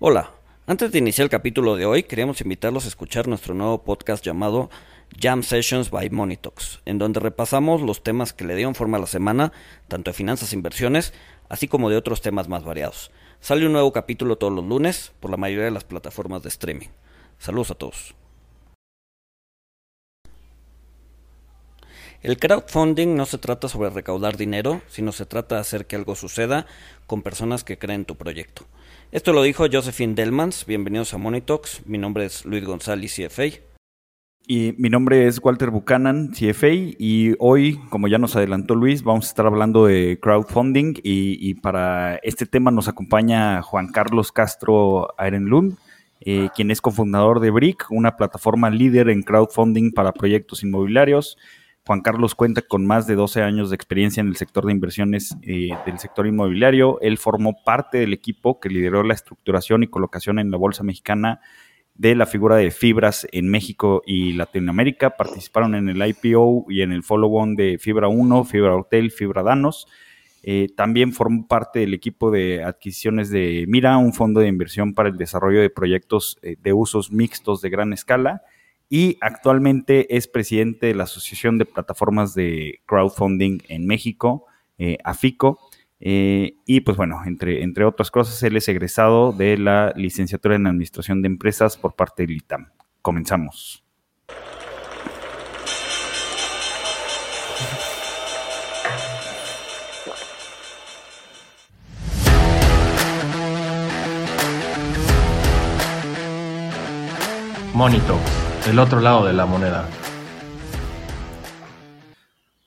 Hola, antes de iniciar el capítulo de hoy, queríamos invitarlos a escuchar nuestro nuevo podcast llamado Jam Sessions by Monitox, en donde repasamos los temas que le dieron forma a la semana, tanto de finanzas e inversiones, así como de otros temas más variados. Sale un nuevo capítulo todos los lunes por la mayoría de las plataformas de streaming. Saludos a todos. El crowdfunding no se trata sobre recaudar dinero, sino se trata de hacer que algo suceda con personas que creen tu proyecto. Esto lo dijo Josephine Delmans. Bienvenidos a Monitox. Mi nombre es Luis González, CFA. Y mi nombre es Walter Buchanan, CFA, y hoy, como ya nos adelantó Luis, vamos a estar hablando de crowdfunding y, para este tema nos acompaña Juan Carlos Castro Arenlund, eh, quien es cofundador de BRIC, una plataforma líder en crowdfunding para proyectos inmobiliarios. Juan Carlos cuenta con más de 12 años de experiencia en el sector de inversiones eh, del sector inmobiliario. Él formó parte del equipo que lideró la estructuración y colocación en la Bolsa Mexicana de la figura de fibras en México y Latinoamérica. Participaron en el IPO y en el follow-on de Fibra 1, Fibra Hotel, Fibra Danos. Eh, también formó parte del equipo de adquisiciones de Mira, un fondo de inversión para el desarrollo de proyectos eh, de usos mixtos de gran escala y actualmente es presidente de la Asociación de Plataformas de Crowdfunding en México, eh, AFICO. Eh, y pues bueno, entre, entre otras cosas, él es egresado de la licenciatura en Administración de Empresas por parte del ITAM. Comenzamos. Monito el otro lado de la moneda.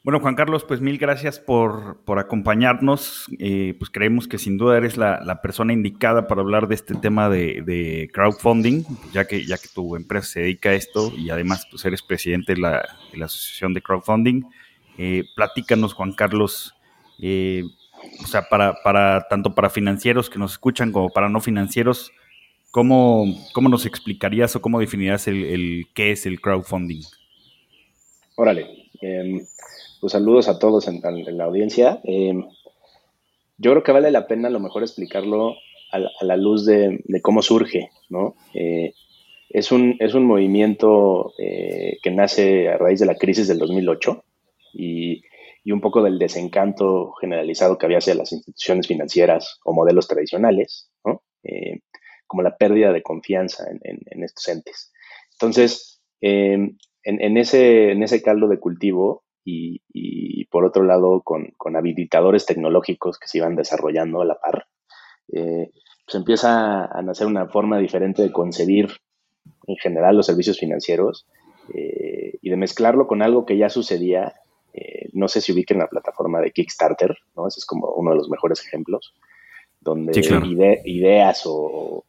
Bueno, Juan Carlos, pues mil gracias por, acompañarnos. Eh, pues creemos que sin duda eres la, persona indicada para hablar de este tema de, crowdfunding, ya que, ya que tu empresa se dedica a esto y además pues eres presidente de la, Asociación de Crowdfunding. Eh, platícanos, Juan Carlos, eh, o sea, para, para, tanto para financieros que nos escuchan como para no financieros, ¿Cómo, ¿Cómo, nos explicarías o cómo definirías el, qué es el crowdfunding? Órale, em, pues saludos a todos en, la audiencia. Em, yo creo que vale la pena a lo mejor explicarlo a, la luz de, cómo surge, ¿no? Eh, es, un, es un movimiento eh, que nace a raíz de la crisis del 2008 y, y, un poco del desencanto generalizado que había hacia las instituciones financieras o modelos tradicionales, ¿no? Eh, como la pérdida de confianza en, estos entes. Entonces, em, en, ese, en ese caldo de cultivo y, por otro lado con, habilitadores tecnológicos que se iban desarrollando a la par, eh, pues empieza a nacer una forma diferente de concebir en general los servicios financieros eh, y de mezclarlo con algo que ya sucedía. Eh, no sé si ubiquen la plataforma de Kickstarter, ¿no? Ese es como uno de los mejores ejemplos donde ideas o,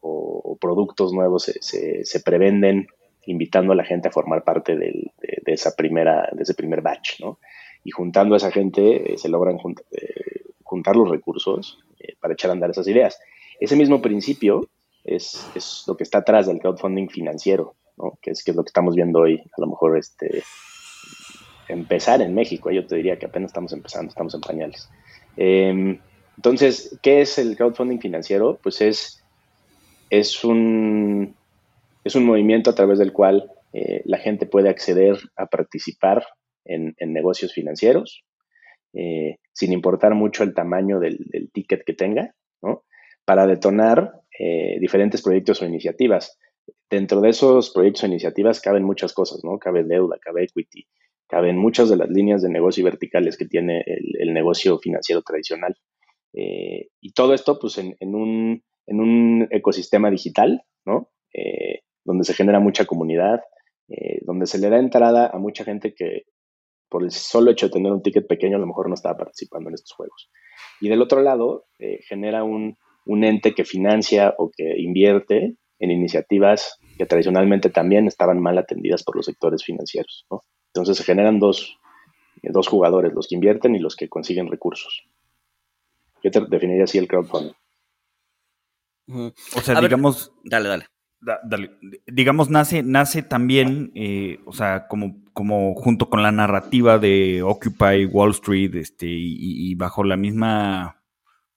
productos nuevos se, se, prevenden invitando a la gente a formar parte de, esa primera, de ese primer batch, ¿no? Y juntando a esa gente eh, se logran eh, juntar los recursos eh, para echar a andar esas ideas. Ese mismo principio es, es, lo que está atrás del crowdfunding financiero, ¿no? Que es, que es lo que estamos viendo hoy, a lo mejor este, empezar en México. Yo te diría que apenas estamos empezando, estamos en pañales. Eh, entonces, ¿qué es el crowdfunding financiero? Pues es, es, un, es un movimiento a través del cual eh, la gente puede acceder a participar en, negocios financieros, eh, sin importar mucho el tamaño del, ticket que tenga, ¿no? para detonar eh, diferentes proyectos o iniciativas. Dentro de esos proyectos o iniciativas caben muchas cosas, ¿no? Cabe deuda, cabe equity, caben muchas de las líneas de negocio verticales que tiene el negocio financiero tradicional. Eh, y todo esto, pues, en, un, en un, ecosistema digital, ¿no? Eh, donde se genera mucha comunidad, eh, donde se le da entrada a mucha gente que por el solo hecho de tener un ticket pequeño a lo mejor no estaba participando en estos juegos. Y del otro lado, genera un, un ente que financia o que invierte en iniciativas que tradicionalmente también estaban mal atendidas por los sectores financieros. ¿no? Entonces se generan dos, dos jugadores, los que invierten y los que consiguen recursos. Yo te definiría así el crowdfunding. O sea, digamos. dale, dale. Digamos, nace, nace también, eh, o sea, como, como junto con la narrativa de Occupy Wall Street, este, y, bajo la misma,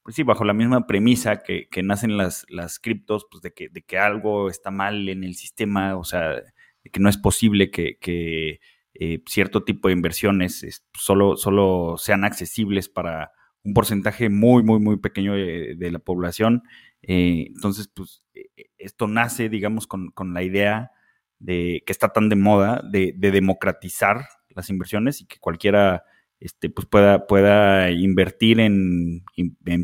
pues sí, bajo la misma premisa que, nacen las, las criptos, pues de que, de que algo está mal en el sistema, o sea, de que no es posible que, eh, cierto tipo de inversiones solo, solo sean accesibles para un porcentaje muy, muy, muy pequeño de, la población. Eh, entonces, pues e, e, esto nace, digamos, con, la idea de que está tan de moda de, democratizar las inversiones y que cualquiera este, pues pueda, pueda invertir en,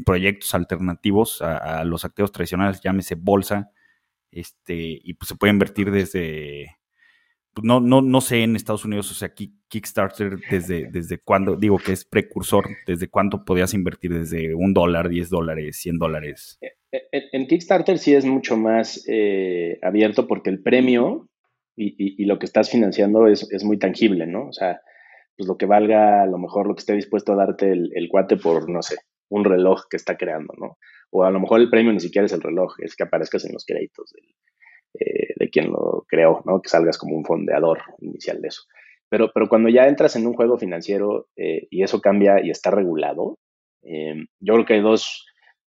proyectos alternativos a, los activos tradicionales, llámese bolsa, este, y pues se puede invertir desde, no, no, no sé en Estados Unidos, o sea, Kickstarter, desde, desde cuándo, digo que es precursor, desde cuánto podías invertir, desde un dólar, diez dólares, cien dólares. Eh, eh, en, Kickstarter sí es mucho más eh, abierto porque el premio y, lo que estás financiando es, muy tangible, ¿no? O sea, pues lo que valga, a lo mejor lo que esté dispuesto a darte el, el cuate por, no sé, un reloj que está creando, ¿no? O a lo mejor el premio ni siquiera es el reloj, es que aparezcas en los créditos del, eh, de quien lo creó, ¿no? Que salgas como un fondeador inicial de eso. Pero, pero cuando ya entras en un juego financiero eh, y eso cambia y está regulado, eh, yo creo que hay dos,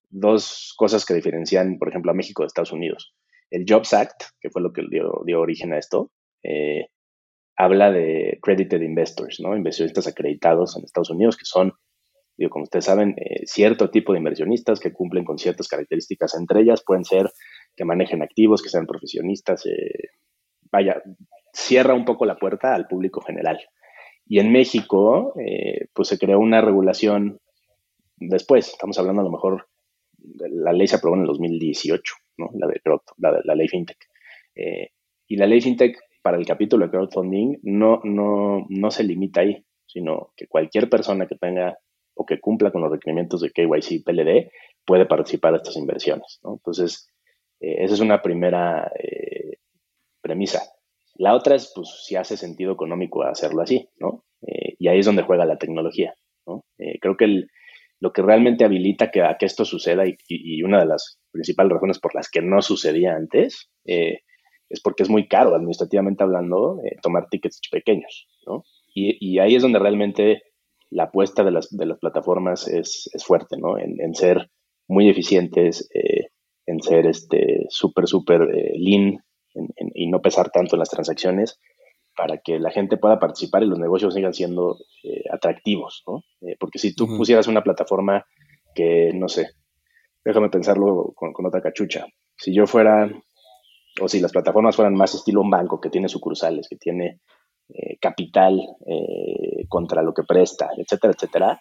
dos, cosas que diferencian, por ejemplo, a México de Estados Unidos. El Jobs Act, que fue lo que dio, dio origen a esto, habla de credited investors, ¿no? Inversionistas acreditados en Estados Unidos, que son, digo, como ustedes saben, cierto tipo de inversionistas que cumplen con ciertas características. Entre ellas pueden ser que manejen activos, que sean profesionistas, eh, vaya, cierra un poco la puerta al público general. Y en México, eh, pues se creó una regulación después, estamos hablando a lo mejor, la ley se aprobó en el 2018, ¿no? la, de, la, ley FinTech. Eh, y la ley FinTech para el capítulo de crowdfunding no, no, no se limita ahí, sino que cualquier persona que tenga o que cumpla con los requerimientos de KYC PLD puede participar de estas inversiones. ¿no? Entonces, eh, esa es una primera eh, premisa. La otra es, pues, si hace sentido económico hacerlo así, ¿no? Eh, y ahí es donde juega la tecnología, ¿no? creo que lo que realmente habilita que, a que esto suceda y, una de las principales razones por las que no sucedía antes es porque es muy caro, administrativamente hablando, tomar tickets pequeños, ¿no? Y, ahí es donde realmente la apuesta de las, de las plataformas es, es fuerte, ¿no? En, en ser muy eficientes, en ser este súper, súper eh, lean y no pesar tanto en las transacciones para que la gente pueda participar y los negocios sigan siendo eh, atractivos, ¿no? Eh, porque si tú pusieras una plataforma que, no sé, déjame pensarlo con, con, otra cachucha, si yo fuera, o si las plataformas fueran más estilo un banco que tiene sucursales, que tiene capital contra lo que presta, etcétera, etcétera,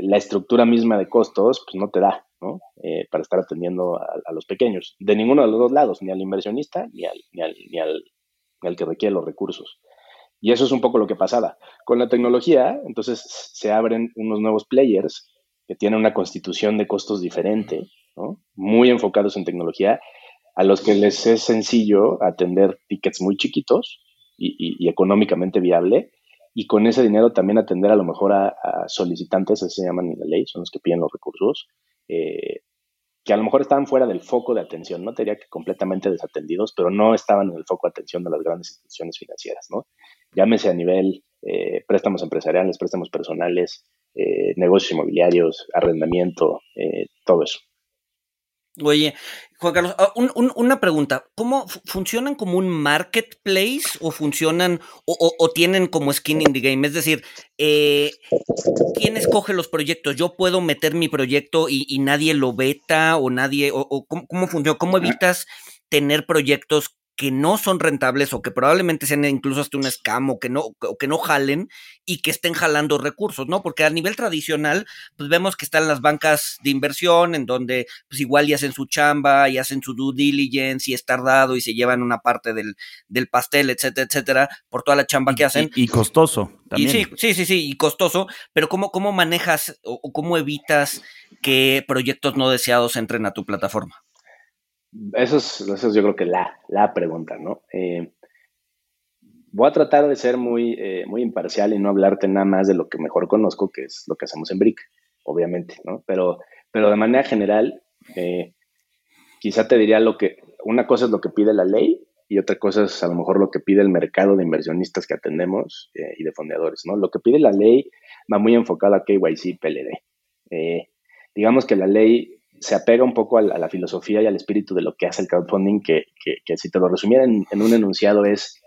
la estructura misma de costos, pues no te da, eh, para estar atendiendo a, los pequeños, de ninguno de los dos lados, ni al inversionista ni al, ni al, ni al, que requiere los recursos. Y eso es un poco lo que pasaba. Con la tecnología, entonces se abren unos nuevos players que tienen una constitución de costos diferente, muy enfocados en tecnología, a los que les es sencillo atender tickets muy chiquitos y, económicamente viable, y con ese dinero también atender a lo mejor a, a solicitantes, así se llaman en la ley, son los que piden los recursos, eh, que a lo mejor estaban fuera del foco de atención, no diría que completamente desatendidos, pero no estaban en el foco de atención de las grandes instituciones financieras, ¿no? Llámese a nivel eh, préstamos empresariales, préstamos personales, eh, negocios inmobiliarios, arrendamiento, todo eso. Oye, Juan Carlos, ah, una pregunta. ¿Cómo funcionan como un marketplace o funcionan o, tienen como skin in the game? Es decir, eh, ¿quién escoge los proyectos? ¿Yo puedo meter mi proyecto y, nadie lo veta o nadie? ¿O, cómo, cómo funciona? ¿Cómo evitas tener proyectos que no son rentables o que probablemente sean incluso hasta un scam o que no, que no jalen y que estén jalando recursos, ¿no? Porque a nivel tradicional, pues vemos que están las bancas de inversión en donde pues igual ya hacen su chamba y hacen su due diligence y es tardado y se llevan una parte del, pastel, etcétera, etcétera, por toda la chamba que hacen. Y, costoso también. sí, sí, sí, sí, y costoso, pero ¿cómo, cómo manejas o cómo evitas que proyectos no deseados entren a tu plataforma? Eso es, yo creo que la, la pregunta, ¿no? Eh, voy a tratar de ser muy, eh, muy imparcial y no hablarte nada más de lo que mejor conozco, que es lo que hacemos en Brick, obviamente, ¿no? Pero, pero de manera general, eh, quizá te diría lo que, una cosa es lo que pide la ley y otra cosa es a lo mejor lo que pide el mercado de inversionistas que atendemos y de fondeadores, ¿no? Lo que pide la ley va muy enfocado a KYC PLD digamos que la ley se apega un poco a la, filosofía y al espíritu de lo que hace el crowdfunding, que, que, si te lo resumiera en, un enunciado es,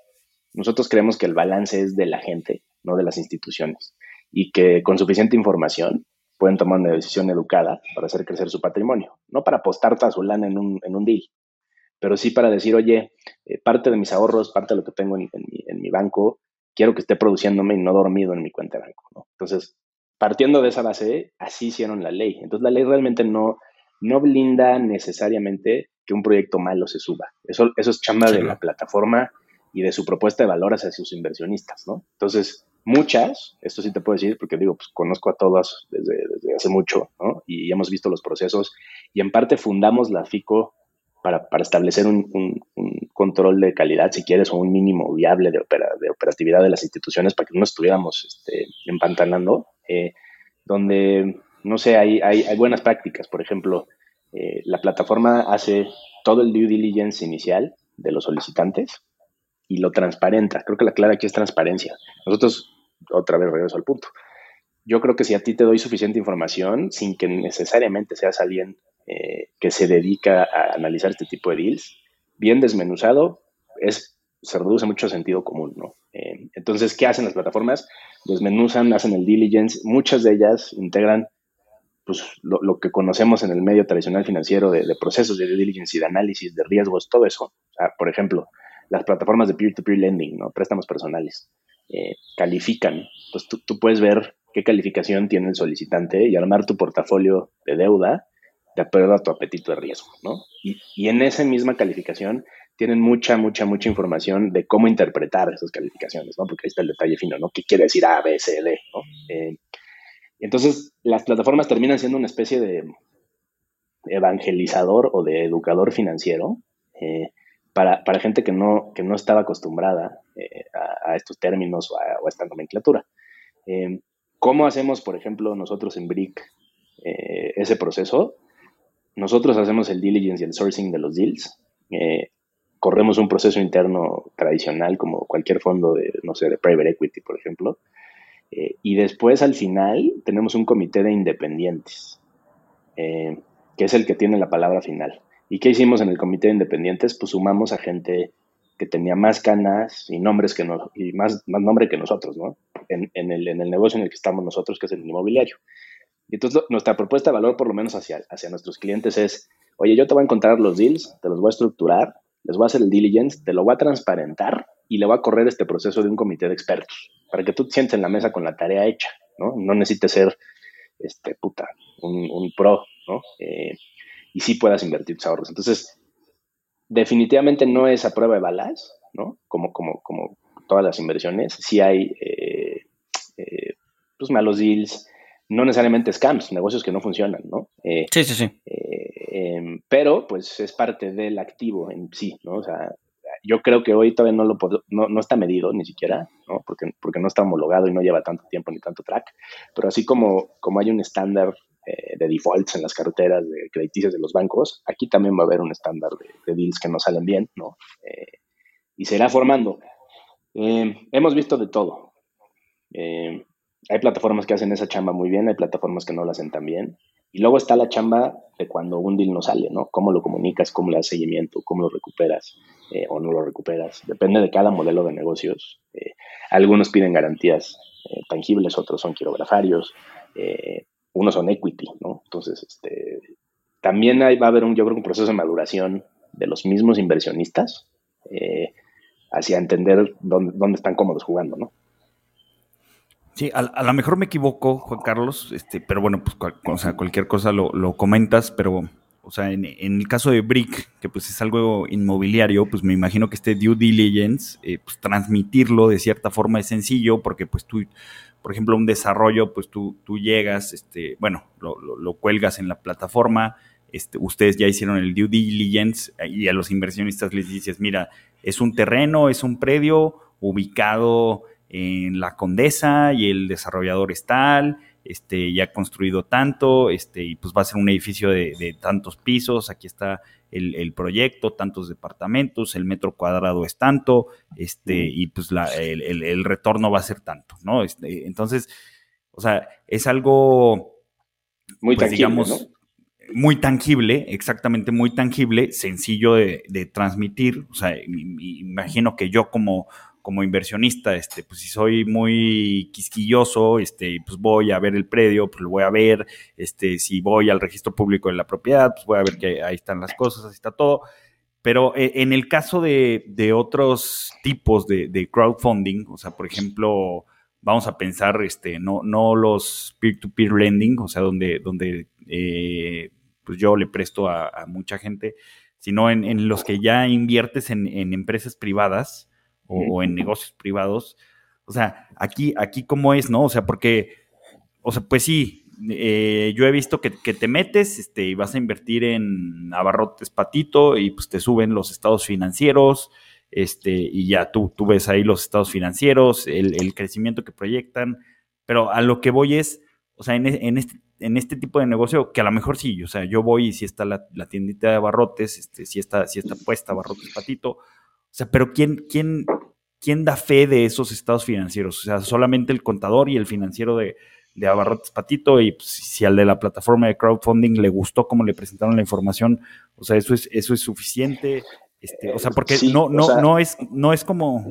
nosotros creemos que el balance es de la gente, no de las instituciones, y que con suficiente información pueden tomar una decisión educada para hacer crecer su patrimonio, no para apostar toda su lana en un, en un deal, pero sí para decir, oye, eh, parte de mis ahorros, parte de lo que tengo en, mi, en, mi, banco, quiero que esté produciéndome y no dormido en mi cuenta de banco. Entonces, partiendo de esa base, así hicieron la ley. Entonces, la ley realmente no, no blinda necesariamente que un proyecto malo se suba. Eso, eso es chamba de la plataforma y de su propuesta de valor hacia sus inversionistas, ¿no? Entonces, muchas, esto sí te puedo decir, porque digo, pues conozco a todas desde, hace mucho, ¿no? Y hemos visto los procesos y en parte fundamos la FICO para, establecer un, control de calidad, si quieres, o un mínimo viable de, de operatividad de las instituciones para que no estuviéramos este, empantanando, eh, donde no sé, hay, hay, buenas prácticas. Por ejemplo, eh, la plataforma hace todo el due diligence inicial de los solicitantes y lo transparenta. Creo que la clave aquí es transparencia. Nosotros, otra vez regreso al punto. Yo creo que si a ti te doy suficiente información, sin que necesariamente seas alguien eh, que se dedica a analizar este tipo de deals, bien desmenuzado, es, se reduce mucho sentido común, ¿no? Eh, entonces, ¿qué hacen las plataformas? Desmenuzan, hacen el diligence, muchas de ellas integran pues, lo, que conocemos en el medio tradicional financiero de, procesos de due diligence y de análisis de riesgos, todo eso. por ejemplo, las plataformas de peer-to-peer lending, ¿no? préstamos personales, eh, califican. Pues tú, tú, puedes ver qué calificación tiene el solicitante y armar tu portafolio de deuda de acuerdo a tu apetito de riesgo. ¿no? Y, y en esa misma calificación tienen mucha, mucha, mucha información de cómo interpretar esas calificaciones, ¿no? porque ahí está el detalle fino, ¿no? ¿Qué quiere decir A, B, C, D? ¿no? Eh, entonces, las plataformas terminan siendo una especie de evangelizador o de educador financiero eh, para, gente que no, que no estaba acostumbrada eh, a, estos términos o a, esta nomenclatura. Eh, ¿Cómo hacemos, por ejemplo, nosotros en BRIC ese proceso? Nosotros hacemos el diligence y el sourcing de los deals. corremos un proceso interno tradicional como cualquier fondo de, no sé, de private equity, por ejemplo, eh, y después al final tenemos un comité de independientes, eh, que es el que tiene la palabra final. ¿Y qué hicimos en el comité de independientes? Pues sumamos a gente que tenía más canas y nombres que no, y más, más nombre que nosotros, ¿no? En, en, el, en el negocio en el que estamos nosotros, que es el inmobiliario. Y entonces nuestra propuesta de valor, por lo menos hacia, hacia nuestros clientes, es, oye, yo te voy a encontrar los deals, te los voy a estructurar, les voy a hacer el diligence, te lo voy a transparentar y le voy a correr este proceso de un comité de expertos para que tú te sientes en la mesa con la tarea hecha, ¿no? No necesites ser, este, puta, un, pro, ¿no? Eh, y sí puedas invertir tus ahorros. Entonces, definitivamente no es a prueba de balas, ¿no? Como, como, como todas las inversiones. Sí hay, eh, eh, pues, malos deals, no necesariamente scams, negocios que no funcionan, ¿no? sí, sí, sí. Em, pero, pues, es parte del activo en sí, ¿no? O sea, yo creo que hoy todavía no, lo no, no, está medido ni siquiera, ¿no? Porque, porque no está homologado y no lleva tanto tiempo ni tanto track, pero así como, como hay un estándar eh, de defaults en las carteras de crediticias de los bancos, aquí también va a haber un estándar de, deals que no salen bien, ¿no? Eh, y se irá formando. Eh, hemos visto de todo. hay plataformas que hacen esa chamba muy bien, hay plataformas que no la hacen tan bien. Y luego está la chamba de cuando un deal no sale, ¿no? Cómo lo comunicas, cómo le das seguimiento, cómo lo recuperas eh, o no lo recuperas. Depende de cada modelo de negocios. Eh, algunos piden garantías eh, tangibles, otros son quirografarios, unos son equity, ¿no? Entonces, este, también va a haber un, yo creo, un proceso de maduración de los mismos inversionistas hacia entender dónde, dónde están cómodos jugando, ¿no? Sí, a, lo mejor me equivoco, Juan Carlos, este, pero bueno, pues o sea, cualquier cosa lo, comentas, pero, o sea, en, el caso de Brick, que pues es algo inmobiliario, pues me imagino que este due diligence, eh, pues transmitirlo de cierta forma es sencillo, porque pues tú, por ejemplo, un desarrollo, pues tú, tú llegas, este, bueno, lo, lo, cuelgas en la plataforma, este, ustedes ya hicieron el due diligence y a los inversionistas les dices, mira, es un terreno, es un predio ubicado en la Condesa y el desarrollador es tal, este, ya ha construido tanto, este, y pues va a ser un edificio de, tantos pisos, aquí está el, proyecto, tantos departamentos, el metro cuadrado es tanto, este, y pues el, retorno va a ser tanto, ¿no? Este, entonces, o sea, es algo muy pues, tangible, digamos, muy tangible, exactamente muy tangible, sencillo de, transmitir. O sea, imagino que yo como, como inversionista, este, pues si soy muy quisquilloso, este, pues voy a ver el predio, pues lo voy a ver, este, si voy al registro público de la propiedad, pues voy a ver que ahí están las cosas, ahí está todo. Pero eh, en el caso de, otros tipos de, crowdfunding, o sea, por ejemplo, vamos a pensar, este, no, no los peer-to-peer lending, o sea, donde, donde eh, pues yo le presto a, mucha gente, sino en, los que ya inviertes en, empresas privadas o, en negocios privados. O sea, aquí, aquí cómo es, ¿no? O sea, porque, o sea, pues sí, eh, yo he visto que, te metes este, y vas a invertir en abarrotes patito y pues te suben los estados financieros este, y ya tú, tú ves ahí los estados financieros, el, crecimiento que proyectan, pero a lo que voy es, o sea, en, en, este, en este tipo de negocio, que a lo mejor sí, o sea, yo voy y si está la, tiendita de abarrotes, este, si está, si está puesta abarrotes patito, o sea, pero ¿quién, quién, ¿quién da fe de esos estados financieros? O sea, solamente el contador y el financiero de, de Abarrotes Patito y pues, si al de la plataforma de crowdfunding le gustó cómo le presentaron la información, o sea, eso es, eso es suficiente. Este, o sea, porque no, no, no es, no es como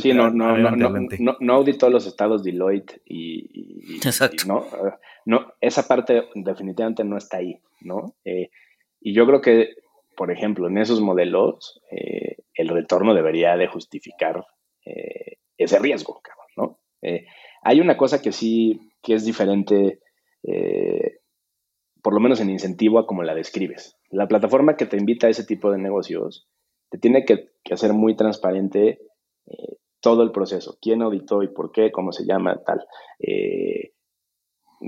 sí, no, no, no, no, auditó los estados Deloitte y, Exacto. no, no, esa parte definitivamente no está ahí, ¿no? Eh, y yo creo que, por ejemplo, en esos modelos, eh, el retorno debería de justificar eh, ese riesgo, ¿no? hay una cosa que sí que es diferente, eh, por lo menos en incentivo a como la describes. La plataforma que te invita a ese tipo de negocios te tiene que, hacer muy transparente eh, todo el proceso, quién auditó y por qué, cómo se llama, tal, eh,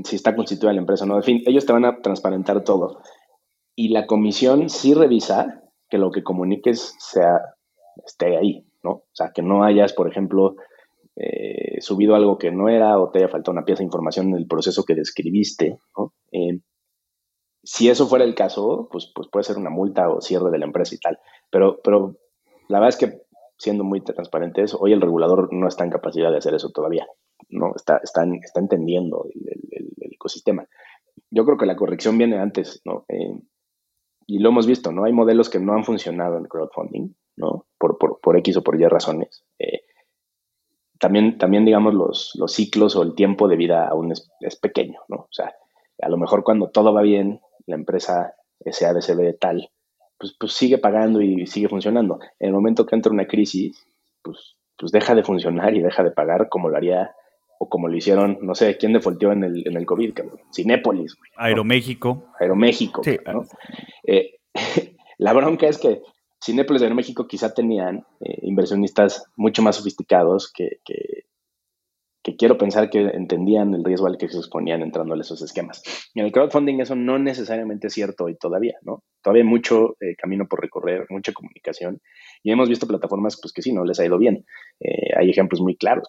si está constituida la empresa o no. En fin, ellos te van a transparentar todo. Y la comisión sí revisa que lo que comuniques sea, esté ahí, ¿no? O sea, que no hayas, por ejemplo, eh, subido algo que no era o te haya faltado una pieza de información en el proceso que describiste. Eh, si eso fuera el caso, pues, pues puede ser una multa o cierre de la empresa y tal. Pero, pero la verdad es que, siendo muy transparentes, hoy el regulador no está en capacidad de hacer eso todavía. ¿no? Está, está, está entendiendo el, ecosistema. Yo creo que la corrección viene antes, ¿no? Eh, y lo hemos visto, ¿no? Hay modelos que no han funcionado en crowdfunding, ¿no? Por, por, por X o por Y razones. Eh, también, también digamos, los, los ciclos o el tiempo de vida aún es, pequeño, ¿no? O sea, a lo mejor cuando todo va bien, la empresa SADCB tal, pues, pues sigue pagando y sigue funcionando. En el momento que entra una crisis, pues, pues deja de funcionar y deja de pagar como lo haría o como lo hicieron, no sé, ¿quién defaultió en el, en el COVID? Cinépolis. Aeroméxico. Aeroméxico. Sí. Eh, la bronca es que Cinepolis de México quizá tenían eh, inversionistas mucho más sofisticados que, que, quiero pensar que entendían el riesgo al que se exponían entrando a esos esquemas. Y en el crowdfunding eso no necesariamente es cierto hoy todavía, ¿no? Todavía hay mucho eh, camino por recorrer, mucha comunicación y hemos visto plataformas pues que sí, no les ha ido bien. Hay ejemplos muy claros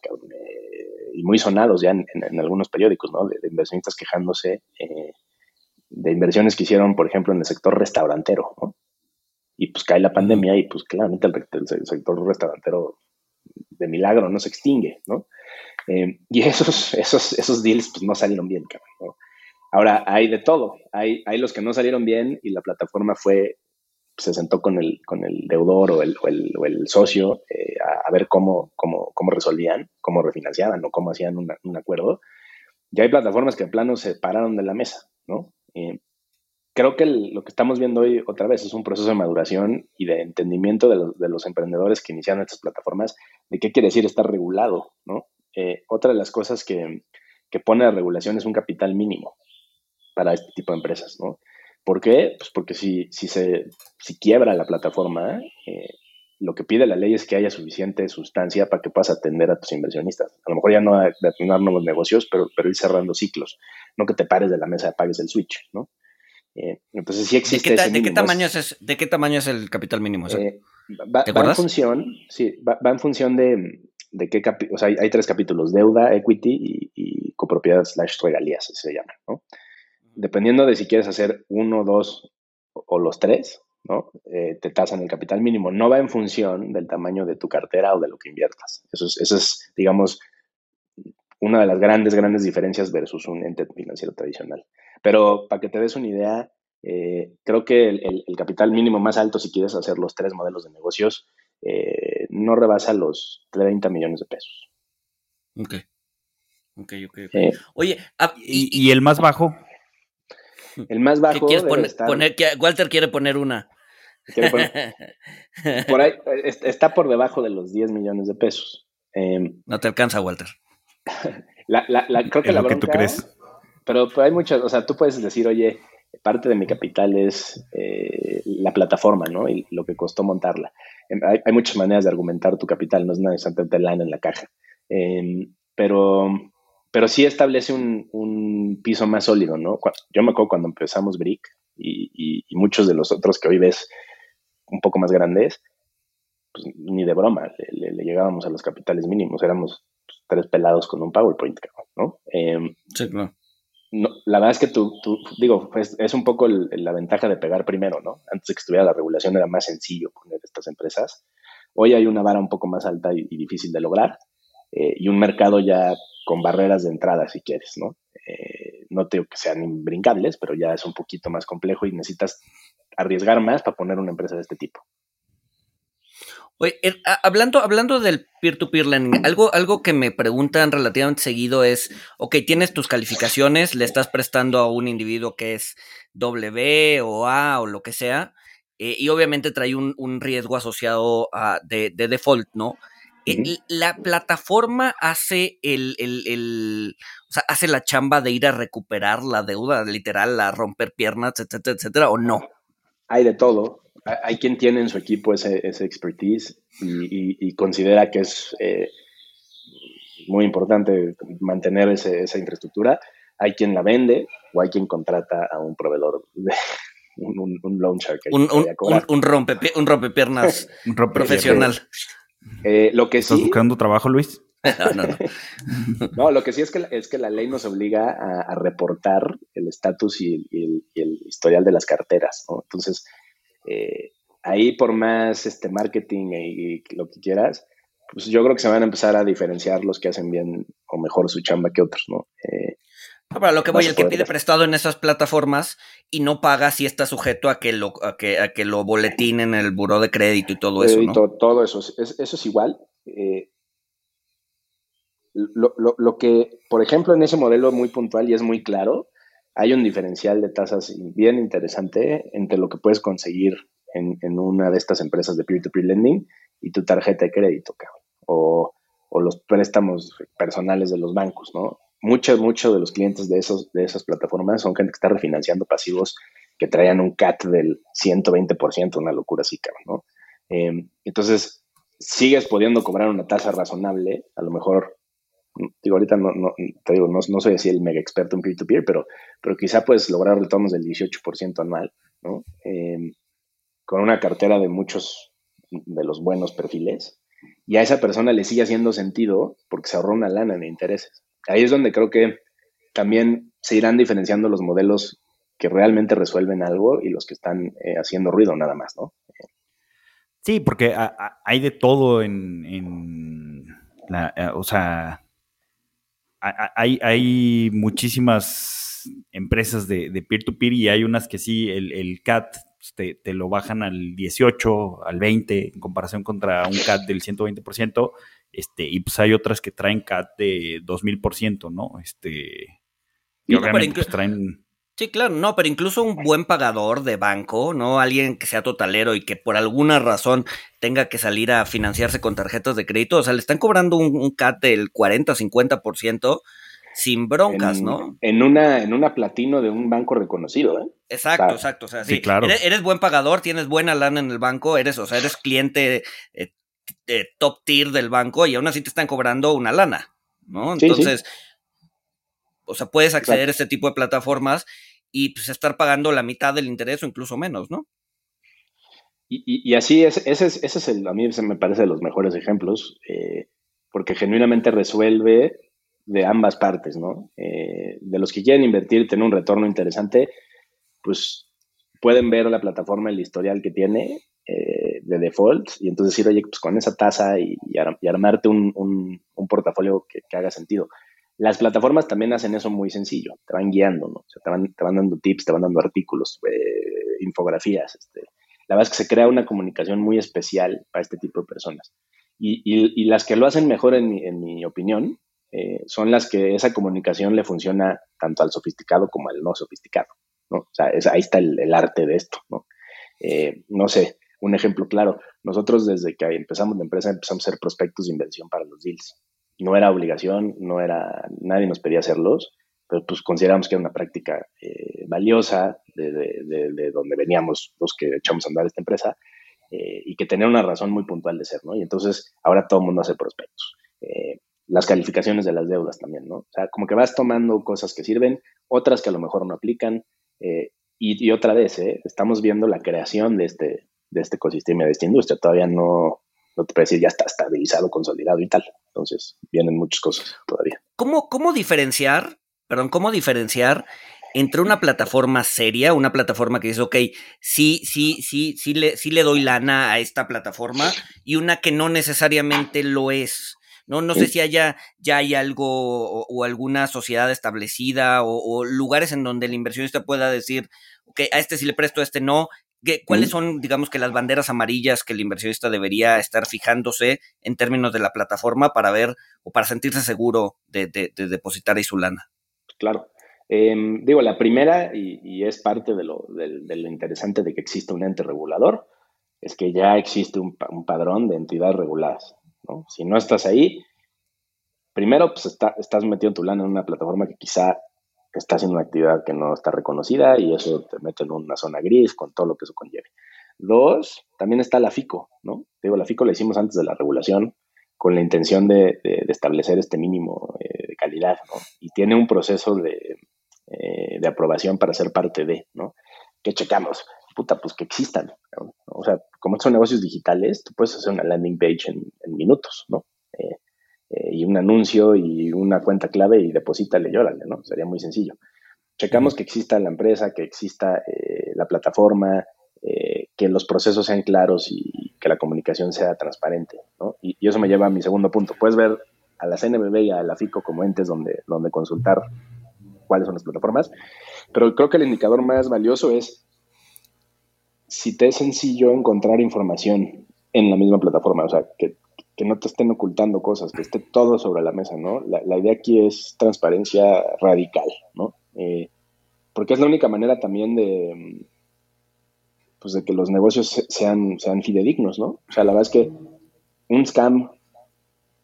y muy sonados ya en, algunos periódicos, ¿no? De, de inversionistas quejándose de inversiones que hicieron, por ejemplo, en el sector restaurantero, ¿no? y pues cae la pandemia y pues claramente el, sector restaurantero de milagro no se extingue, ¿no? Eh, y esos, esos, esos deals pues no salieron bien, cabrón, Ahora, hay de todo. Hay, hay los que no salieron bien y la plataforma fue, se sentó con el, con el deudor o el, o el, socio eh, a, ver cómo, cómo, cómo, resolvían, cómo refinanciaban o cómo hacían un acuerdo. Y hay plataformas que en plano se pararon de la mesa, ¿no? Creo que lo que estamos viendo hoy otra vez es un proceso de maduración y de entendimiento de, los emprendedores que iniciaron estas plataformas de qué quiere decir estar regulado, ¿no? Eh, otra de las cosas que, pone la regulación es un capital mínimo para este tipo de empresas, ¿no? ¿Por qué? Pues porque si, si, se, si quiebra la plataforma, eh, lo que pide la ley es que haya suficiente sustancia para que puedas atender a tus inversionistas. A lo mejor ya no de tener nuevos negocios, pero, pero ir cerrando ciclos, no que te pares de la mesa y apagues el switch, ¿no? Eh, entonces sí existe. ¿De qué, ¿de qué tamaño es, ¿De qué tamaño es el capital mínimo? Eh, va, en función, sí, va, en función de, de qué o sea, hay, tres capítulos, deuda, equity y, copropiedad slash regalías, se llama, ¿no? Dependiendo de si quieres hacer uno, dos o, los tres, ¿no? Eh, te tasan el capital mínimo. No va en función del tamaño de tu cartera o de lo que inviertas. Eso es, eso es digamos, una de las grandes, grandes diferencias versus un ente financiero tradicional. Pero para que te des una idea, eh, creo que el, capital mínimo más alto, si quieres hacer los tres modelos de negocios, eh, no rebasa los 30 millones de pesos. Ok. Ok, ok. Oye, ah, y, el más bajo? El más bajo. ¿Qué quieres poner, Walter quiere poner una. por ahí está por debajo de los 10 millones de pesos. Em, no te alcanza, Walter. La, creo que la bronca, que tú crees. Pero, hay muchas, o sea, tú puedes decir, oye, parte de mi capital es eh, la plataforma, ¿no? Y lo que costó montarla. Em, hay, muchas maneras de argumentar tu capital, no es necesariamente lana en la caja. Em, pero, pero sí establece un, piso más sólido, ¿no? Yo me acuerdo cuando empezamos Brick y, muchos de los otros que hoy ves un poco más grandes, pues ni de broma, le, llegábamos a los capitales mínimos, éramos tres pelados con un PowerPoint, ¿no? Em, sí, claro la verdad es que tú, digo, pues, es un poco la ventaja de pegar primero, ¿no? Antes de que estuviera la regulación era más sencillo poner estas empresas. Hoy hay una vara un poco más alta y, difícil de lograr eh, y un mercado ya con barreras de entrada, si quieres, ¿no? Eh, no tengo que sean imbrincables, pero ya es un poquito más complejo y necesitas arriesgar más para poner una empresa de este tipo. Oye, hablando, hablando del peer-to-peer lending, algo, algo que me preguntan relativamente seguido es, ok, tienes tus calificaciones, le estás prestando a un individuo que es W o A o lo que sea, eh, y obviamente trae un, riesgo asociado a, de, default, ¿no? Eh, la plataforma hace el, el, o sea, hace la chamba de ir a recuperar la deuda, literal, a romper piernas, etcétera, etcétera, o no? Hay de todo hay quien tiene en su equipo ese, expertise y, considera que es eh, muy importante mantener esa infraestructura. Hay quien la vende o hay quien contrata a un proveedor, un, un, loan shark. Un, un, rompe, un rompepiernas profesional. Eh, lo que ¿Estás buscando trabajo, Luis? No, no, no. lo que sí es que, es que la ley nos obliga a, reportar el estatus y, el historial de las carteras. Entonces, eh, ahí por más este marketing y, lo que quieras, pues yo creo que se van a empezar a diferenciar los que hacen bien o mejor su chamba que otros, ¿no? Eh, para lo que voy, el que pide prestado en esas plataformas y no paga si está sujeto a que lo, a que, a que lo boletinen en el buró de crédito y todo eso, ¿no? Todo, eso, eso es igual. Eh, lo, lo, lo, que, por ejemplo, en ese modelo muy puntual y es muy claro, hay un diferencial de tasas bien interesante entre lo que puedes conseguir en, una de estas empresas de peer-to-peer lending y tu tarjeta de crédito, cabrón. O, los préstamos personales de los bancos, ¿no? Muchos, muchos de los clientes de, esos, de esas plataformas son gente que está refinanciando pasivos que traían un CAT del 120%, una locura así, cabrón, ¿no? Eh, entonces, sigues pudiendo cobrar una tasa razonable, a lo mejor digo, ahorita no, no te digo, no, no, soy así el mega experto en peer-to-peer, pero, pero quizá puedes lograr retornos del 18% anual, ¿no? Em, con una cartera de muchos de los buenos perfiles, y a esa persona le sigue haciendo sentido porque se ahorró una lana en intereses. Ahí es donde creo que también se irán diferenciando los modelos que realmente resuelven algo y los que están eh, haciendo ruido nada más, ¿no? Sí, porque hay de todo en, la, eh, o sea, hay, muchísimas empresas de peer-to-peer y hay unas que sí, el, CAT te, te, lo bajan al 18, al 20, en comparación contra un CAT del 120%, este, y pues hay otras que traen CAT de 2000%, ¿no? Este, y obviamente pues traen... Sí, claro, no, pero incluso un buen pagador de banco, ¿no? Alguien que sea totalero y que por alguna razón tenga que salir a financiarse con tarjetas de crédito, o sea, le están cobrando un, CAT del 40 o 50% sin broncas, ¿no? En una, en una platino de un banco reconocido, ¿eh? Exacto, exacto. O sea, sí, claro. Eres, buen pagador, tienes buena lana en el banco, eres, o sea, eres cliente eh, top tier del banco y aún así te están cobrando una lana, ¿no? Entonces o sea, puedes acceder a este tipo de plataformas y pues estar pagando la mitad del interés o incluso menos, ¿no? Y, así es, ese es, ese es el, a mí se me parece de los mejores ejemplos, eh, porque genuinamente resuelve de ambas partes, ¿no? Eh, de los que quieren invertir, tener un retorno interesante, pues pueden ver la plataforma, el historial que tiene eh, de default y entonces decir, oye, pues con esa tasa y, armarte un, portafolio que, haga sentido. Las plataformas también hacen eso muy sencillo, te van guiando, ¿no? O sea, te van, te van dando tips, te van dando artículos, eh, infografías. Este. La verdad es que se crea una comunicación muy especial para este tipo de personas. Y, y, las que lo hacen mejor, en mi, en mi opinión, eh, son las que esa comunicación le funciona tanto al sofisticado como al no sofisticado. ¿no? O sea, ahí está el, el, arte de esto. ¿no? Eh, no sé, un ejemplo claro. Nosotros desde que empezamos la empresa empezamos a hacer prospectos de inversión para los deals. No era obligación, no era, nadie nos pedía hacerlos, pero pues consideramos que era una práctica eh, valiosa de, de, de, donde veníamos los que echamos a andar esta empresa eh, y que tenía una razón muy puntual de ser, ¿no? Y entonces ahora todo el mundo hace prospectos. Eh, las calificaciones de las deudas también, ¿no? O sea, como que vas tomando cosas que sirven, otras que a lo mejor no aplican, y, y, otra vez, estamos viendo la creación de este, de este ecosistema, de esta industria. Todavía no, no te puedo decir ya está estabilizado, consolidado y tal. Entonces, vienen muchas cosas todavía. ¿Cómo, cómo diferenciar, perdón, cómo diferenciar entre una plataforma seria, una plataforma que dice, ok, sí, sí, sí, sí le, sí le doy lana a esta plataforma, y una que no necesariamente lo es? No, no sé si haya, ya hay algo o, alguna sociedad establecida o, o, lugares en donde el inversionista pueda decir, ok, a este sí le presto, a este no, ¿Cuáles son, digamos que las banderas amarillas que el inversionista debería estar fijándose en términos de la plataforma para ver o para sentirse seguro de, depositar ahí su lana? Claro. Em, digo, la primera, y, es parte de lo, interesante de que existe un ente regulador, es que ya existe un, padrón de entidades reguladas. Si no estás ahí, primero pues estás metiendo tu lana en una plataforma que quizá está haciendo una actividad que no está reconocida y eso te mete en una zona gris con todo lo que eso conlleve. Dos, también está la FICO, ¿no? Digo, la FICO la hicimos antes de la regulación con la intención de, establecer este mínimo eh, de calidad, ¿no? Y tiene un proceso de, eh, de, aprobación para ser parte de, ¿no? Que checamos, puta, pues que existan. O sea, como son negocios digitales, tú puedes hacer una landing page en, en minutos, ¿no? Eh, eh, y un anuncio y una cuenta clave y deposítale y órale, ¿no? Sería muy sencillo. Checamos que exista la empresa, que exista eh, la plataforma, eh, que los procesos sean claros y que la comunicación sea transparente, ¿no? Y, eso me lleva a mi segundo punto. Puedes ver a la CNBB y a la FICO como entes donde, donde consultar cuáles son las plataformas, pero creo que el indicador más valioso es si te es sencillo encontrar información en la misma plataforma, o sea, que, que no te estén ocultando cosas, que esté todo sobre la mesa, ¿no? La, idea aquí es transparencia radical, ¿no? Eh, porque es la única manera también de, pues de que los negocios sean, sean fidedignos, ¿no? O sea, la verdad es que un scam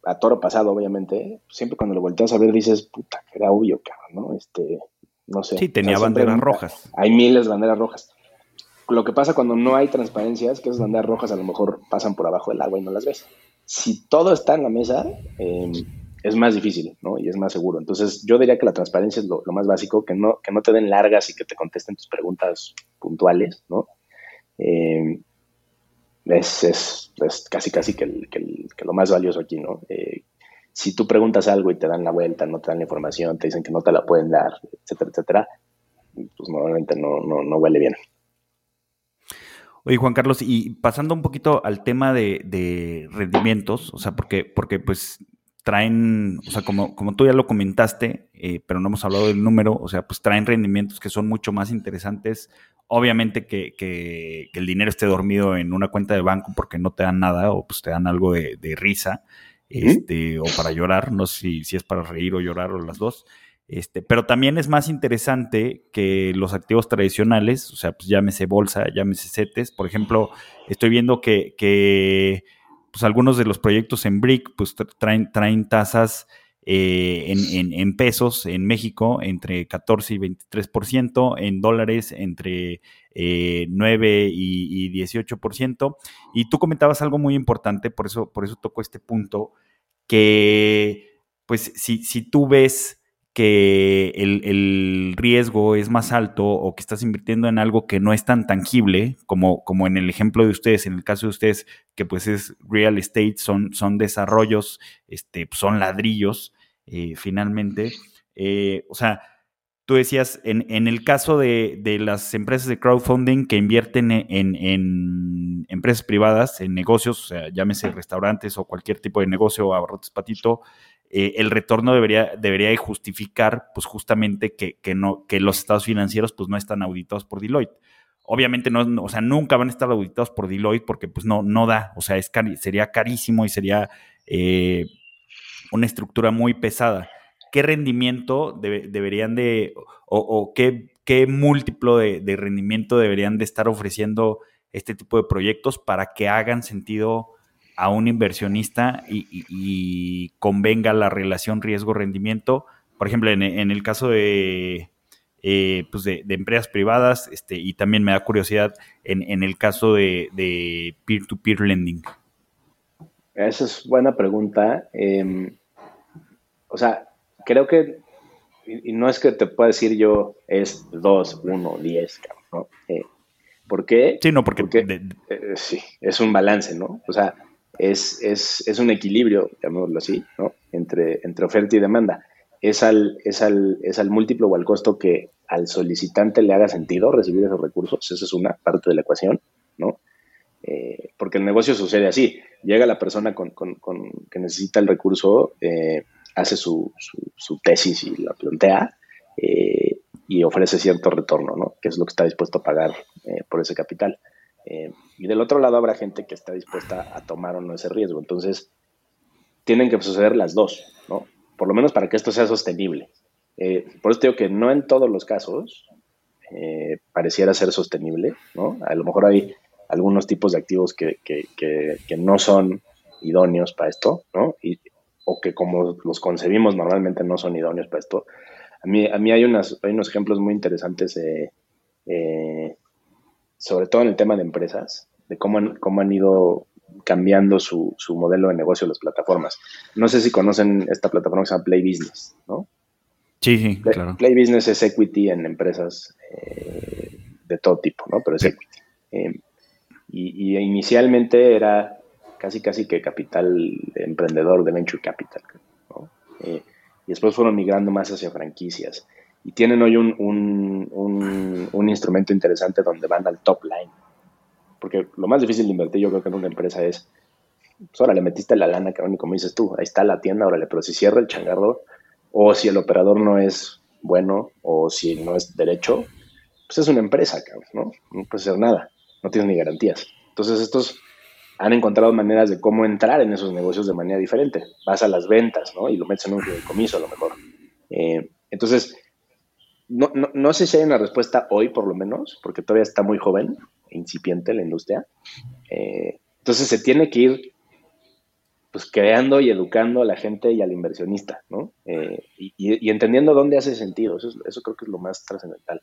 a toro pasado, obviamente, siempre cuando lo volteas a ver dices, puta, que era obvio, cabrón, ¿no? Este, no sé. Sí, tenía banderas rojas. Hay miles de banderas rojas. Lo que pasa cuando no hay transparencia es que esas banderas rojas a lo mejor pasan por abajo del agua y no las ves si todo está en la mesa, em, es más difícil, ¿no? Y es más seguro. Entonces, yo diría que la transparencia es lo, más básico, que no, que no te den largas y que te contesten tus preguntas puntuales, ¿no? Em, es, es, casi, casi que, que, lo más valioso aquí, ¿no? Eh, si tú preguntas algo y te dan la vuelta, no te dan la información, te dicen que no te la pueden dar, etcétera, etcétera, pues normalmente no, no, no huele bien. Oye, Juan Carlos, y pasando un poquito al tema de, rendimientos, o sea, porque, porque pues traen, o sea, como, como tú ya lo comentaste, eh, pero no hemos hablado del número, o sea, pues traen rendimientos que son mucho más interesantes. Obviamente que, que, el dinero esté dormido en una cuenta de banco porque no te dan nada o pues te dan algo de, risa, este, o para llorar, no sé si, si es para reír o llorar o las dos. Este, pero también es más interesante que los activos tradicionales, o sea, pues llámese bolsa, llámese CETES. Por ejemplo, estoy viendo que, pues algunos de los proyectos en BRIC pues traen, tasas eh, en, pesos en México entre 14 y 23%, en dólares entre eh, 9 y, y, 18%. Y tú comentabas algo muy importante, por eso, por eso toco este punto, que pues si, si tú ves que el, riesgo es más alto o que estás invirtiendo en algo que no es tan tangible, como, como en el ejemplo de ustedes, en el caso de ustedes, que pues es real estate, son, son desarrollos, este, son ladrillos, eh, finalmente. Eh, o sea, tú decías, en, en el caso de, de, las empresas de crowdfunding que invierten en, en, empresas privadas, en negocios, o sea, llámese restaurantes o cualquier tipo de negocio, abarrotes patito, eh, el retorno debería, debería justificar pues justamente que, no, que los estados financieros pues no están auditados por Deloitte. Obviamente no, o sea, nunca van a estar auditados por Deloitte porque pues no, no da, o sea, es sería carísimo y sería eh, una estructura muy pesada. ¿Qué rendimiento deberían de, o, qué, qué, múltiplo de, rendimiento deberían de estar ofreciendo este tipo de proyectos para que hagan sentido a un inversionista y, convenga la relación riesgo-rendimiento. Por ejemplo, en, el caso de, eh, pues de, empresas privadas, este, y también me da curiosidad en, el caso de peer-to-peer lending. Esa es buena pregunta. Em, o sea, creo que, y, no es que te pueda decir yo, es 2, 1, 10, ¿no? Eh, ¿Por qué? Sí, no, porque... Eh, sí, es un balance, ¿no? O sea, es, es, es, un equilibrio, llamémoslo así, ¿no? Entre, entre oferta y demanda. Es al, es, al, es al múltiplo o al costo que al solicitante le haga sentido recibir esos recursos. Esa es una parte de la ecuación, ¿no? Eh, porque el negocio sucede así. Llega la persona con, con, que necesita el recurso, eh, hace su, su, tesis y la plantea eh, y ofrece cierto retorno, ¿no? Que es lo que está dispuesto a pagar por ese capital. Eh, y del otro lado habrá gente que está dispuesta a tomar o no ese riesgo. Entonces, tienen que suceder las dos, ¿no? Por lo menos para que esto sea sostenible. Eh, por eso digo que no en todos los casos eh, pareciera ser sostenible, ¿no? A lo mejor hay algunos tipos de activos que, que, que, no son idóneos para esto, ¿no? Y, o que como los concebimos normalmente no son idóneos para esto. A mí, a mí hay, unas, hay unos ejemplos muy interesantes eh, sobre todo en el tema de empresas, de cómo han, cómo han ido cambiando su, su modelo de negocio las plataformas. No sé si conocen esta plataforma que se llama Play Business, ¿no? Sí, sí, Play, claro. Play Business es equity en empresas eh, de todo tipo, ¿no? Pero es equity. Eh, y, inicialmente era casi, casi que capital emprendedor de venture capital, ¿no? Eh, y después fueron migrando más hacia franquicias y tienen hoy un, un, un, instrumento interesante donde van al top line. Porque lo más difícil de invertir yo creo que en una empresa es, pues ahora le metiste la lana, cabrón, y como dices tú, ahí está la tienda, órale, pero si cierra el changarro, o si el operador no es bueno, o si no es derecho, pues es una empresa, cabrón, ¿no? No puede ser nada, no tienes ni garantías. Entonces estos han encontrado maneras de cómo entrar en esos negocios de manera diferente. Vas a las ventas, ¿no? Y lo metes en un comiso a lo mejor. Eh, entonces, no, no, no, sé si hay una respuesta hoy, por lo menos, porque todavía está muy joven e incipiente la industria. Eh, entonces se tiene que ir pues creando y educando a la gente y al inversionista, ¿no? Eh, y, entendiendo dónde hace sentido. Eso, eso creo que es lo más trascendental.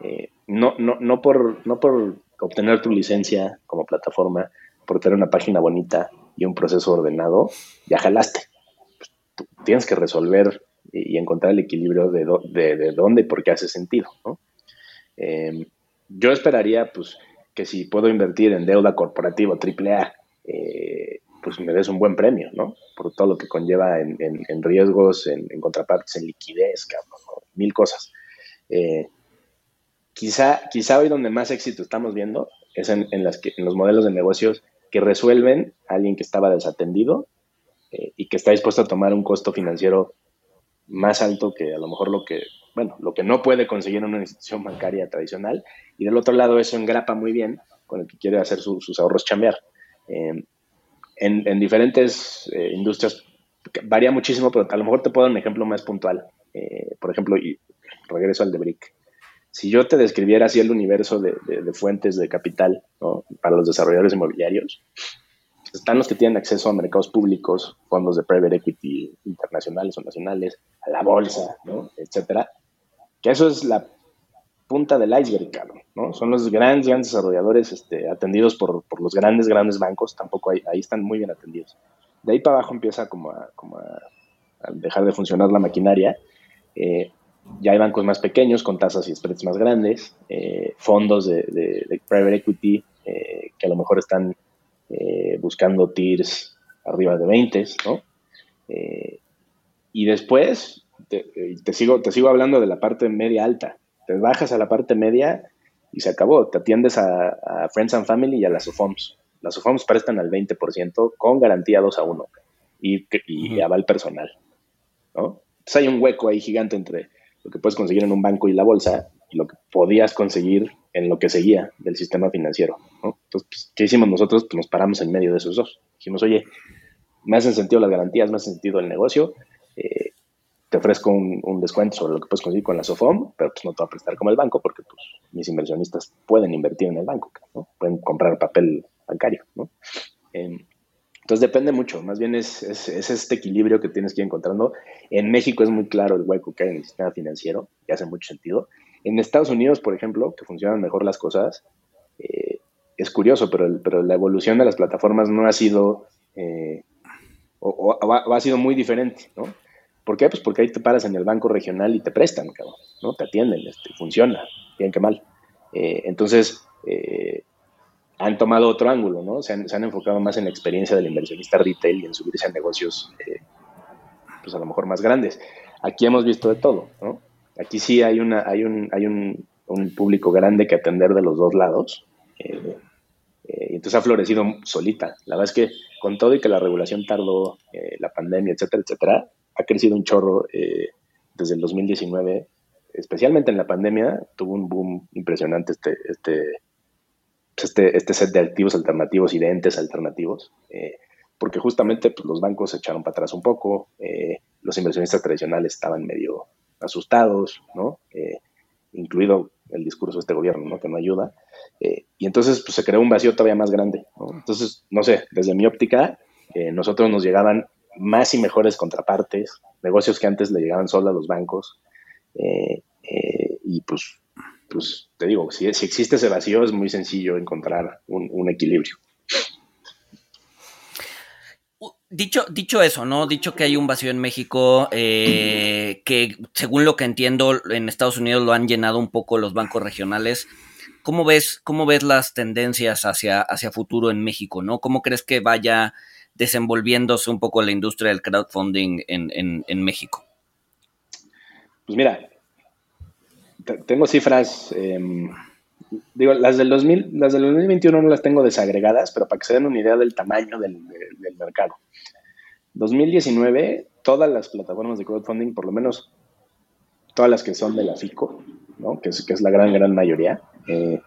Eh, no, no, no, por, no por obtener tu licencia como plataforma, por tener una página bonita y un proceso ordenado, ya jalaste. Pues, tienes que resolver y, encontrar el equilibrio de, de, dónde y por qué hace sentido. Em, yo esperaría pues, que si puedo invertir en deuda corporativa AAA, eh, pues me des un buen premio, ¿no? Por todo lo que conlleva en, riesgos, en, contrapartes, en liquidez, mil cosas. Eh, quizá, quizá hoy donde más éxito estamos viendo es en los modelos de negocios que resuelven a alguien que estaba desatendido eh, y que está dispuesto a tomar un costo financiero más alto que a lo mejor lo que, bueno, lo que no puede conseguir en una institución bancaria tradicional. Y del otro lado eso engrapa muy bien con el que quiere hacer sus ahorros chambear. Eh, en, diferentes eh, industrias varía muchísimo, pero a lo mejor te puedo dar un ejemplo más puntual. Eh, por ejemplo, y regreso al de BRIC. Si yo te describiera así el universo de, de fuentes de capital para los desarrolladores inmobiliarios, están los que tienen acceso a mercados públicos, fondos de private equity internacionales o nacionales, a la bolsa, ¿no? etcétera. Que eso es la punta del iceberg, ¿no? Son los grandes, grandes desarrolladores este, atendidos por, por, los grandes, grandes bancos, tampoco ahí, ahí están muy bien atendidos. De ahí para abajo empieza como a, como a, dejar de funcionar la maquinaria. Eh, ya hay bancos más pequeños con tasas y spreads más grandes, eh, fondos de, de, private equity eh, que a lo mejor están eh, buscando tiers arriba de 20, ¿no? Eh, y después te, te, sigo, te sigo hablando de la parte media alta. Te bajas a la parte media y se acabó. Te atiendes a, Friends and Family y a las UFOMs. Las UFOMs prestan al 20% con garantía 2 a 1 y, y aval personal. ¿no? Entonces hay un hueco ahí gigante entre lo que puedes conseguir en un banco y la bolsa y lo que podías conseguir en lo que seguía del sistema financiero, ¿no? Entonces, pues, ¿qué hicimos nosotros? Pues nos paramos en medio de esos dos. Dijimos, oye, me hacen sentido las garantías, me hacen sentido el negocio, eh, te ofrezco un, descuento sobre lo que puedes conseguir con la SOFOM, pero pues no te va a prestar como el banco porque pues mis inversionistas pueden invertir en el banco, ¿no? Pueden comprar papel bancario, ¿no? Em, entonces depende mucho, más bien es, es, este equilibrio que tienes que ir encontrando. En México es muy claro el hueco que hay en el sistema financiero, y hace mucho sentido. En Estados Unidos, por ejemplo, que funcionan mejor las cosas, eh, es curioso, pero, la evolución de las plataformas no ha sido, eh, o, ha sido muy diferente, ¿no? ¿Por qué? Pues porque ahí te paras en el banco regional y te prestan, cabrón, ¿no? Te atienden, este, funciona, bien que mal. Eh, entonces, han tomado otro ángulo, ¿no? Se han, enfocado más en la experiencia del inversionista retail y en subirse a negocios, pues a lo mejor más grandes. Aquí hemos visto de todo, ¿no? Aquí sí hay, una, hay, un, público grande que atender de los dos lados. y entonces ha florecido solita. La verdad es que con todo y que la regulación tardó, la pandemia, etcétera, etcétera, ha crecido un chorro eh, desde el 2019, especialmente en la pandemia, tuvo un boom impresionante este, este, pues este, este set de activos alternativos y de entes alternativos, eh, porque justamente pues, los bancos se echaron para atrás un poco, eh, los inversionistas tradicionales estaban medio asustados, ¿no? incluido el discurso de este gobierno, ¿no? que no ayuda. y entonces pues, se creó un vacío todavía más grande. Entonces, no sé, desde mi óptica, nosotros nos llegaban más y mejores contrapartes, negocios que antes le llegaban solo a los bancos. Eh, eh, y pues, pues te digo, si, existe ese vacío es muy sencillo encontrar un, equilibrio. Dicho, dicho eso, ¿no? Dicho que hay un vacío en México, eh, que según lo que entiendo, en Estados Unidos lo han llenado un poco los bancos regionales. ¿Cómo ves, cómo ves las tendencias hacia, hacia futuro en México, ¿no? ¿Cómo crees que vaya desenvolviéndose un poco la industria del crowdfunding en, México? Pues mira, tengo cifras, em, digo, las del, 2000, las del 2021 no las tengo desagregadas, pero para que se den una idea del tamaño del, mercado. 2019, todas las plataformas de crowdfunding, por lo menos todas las que son de la FICO, que, es, que es la gran, gran mayoría, eh,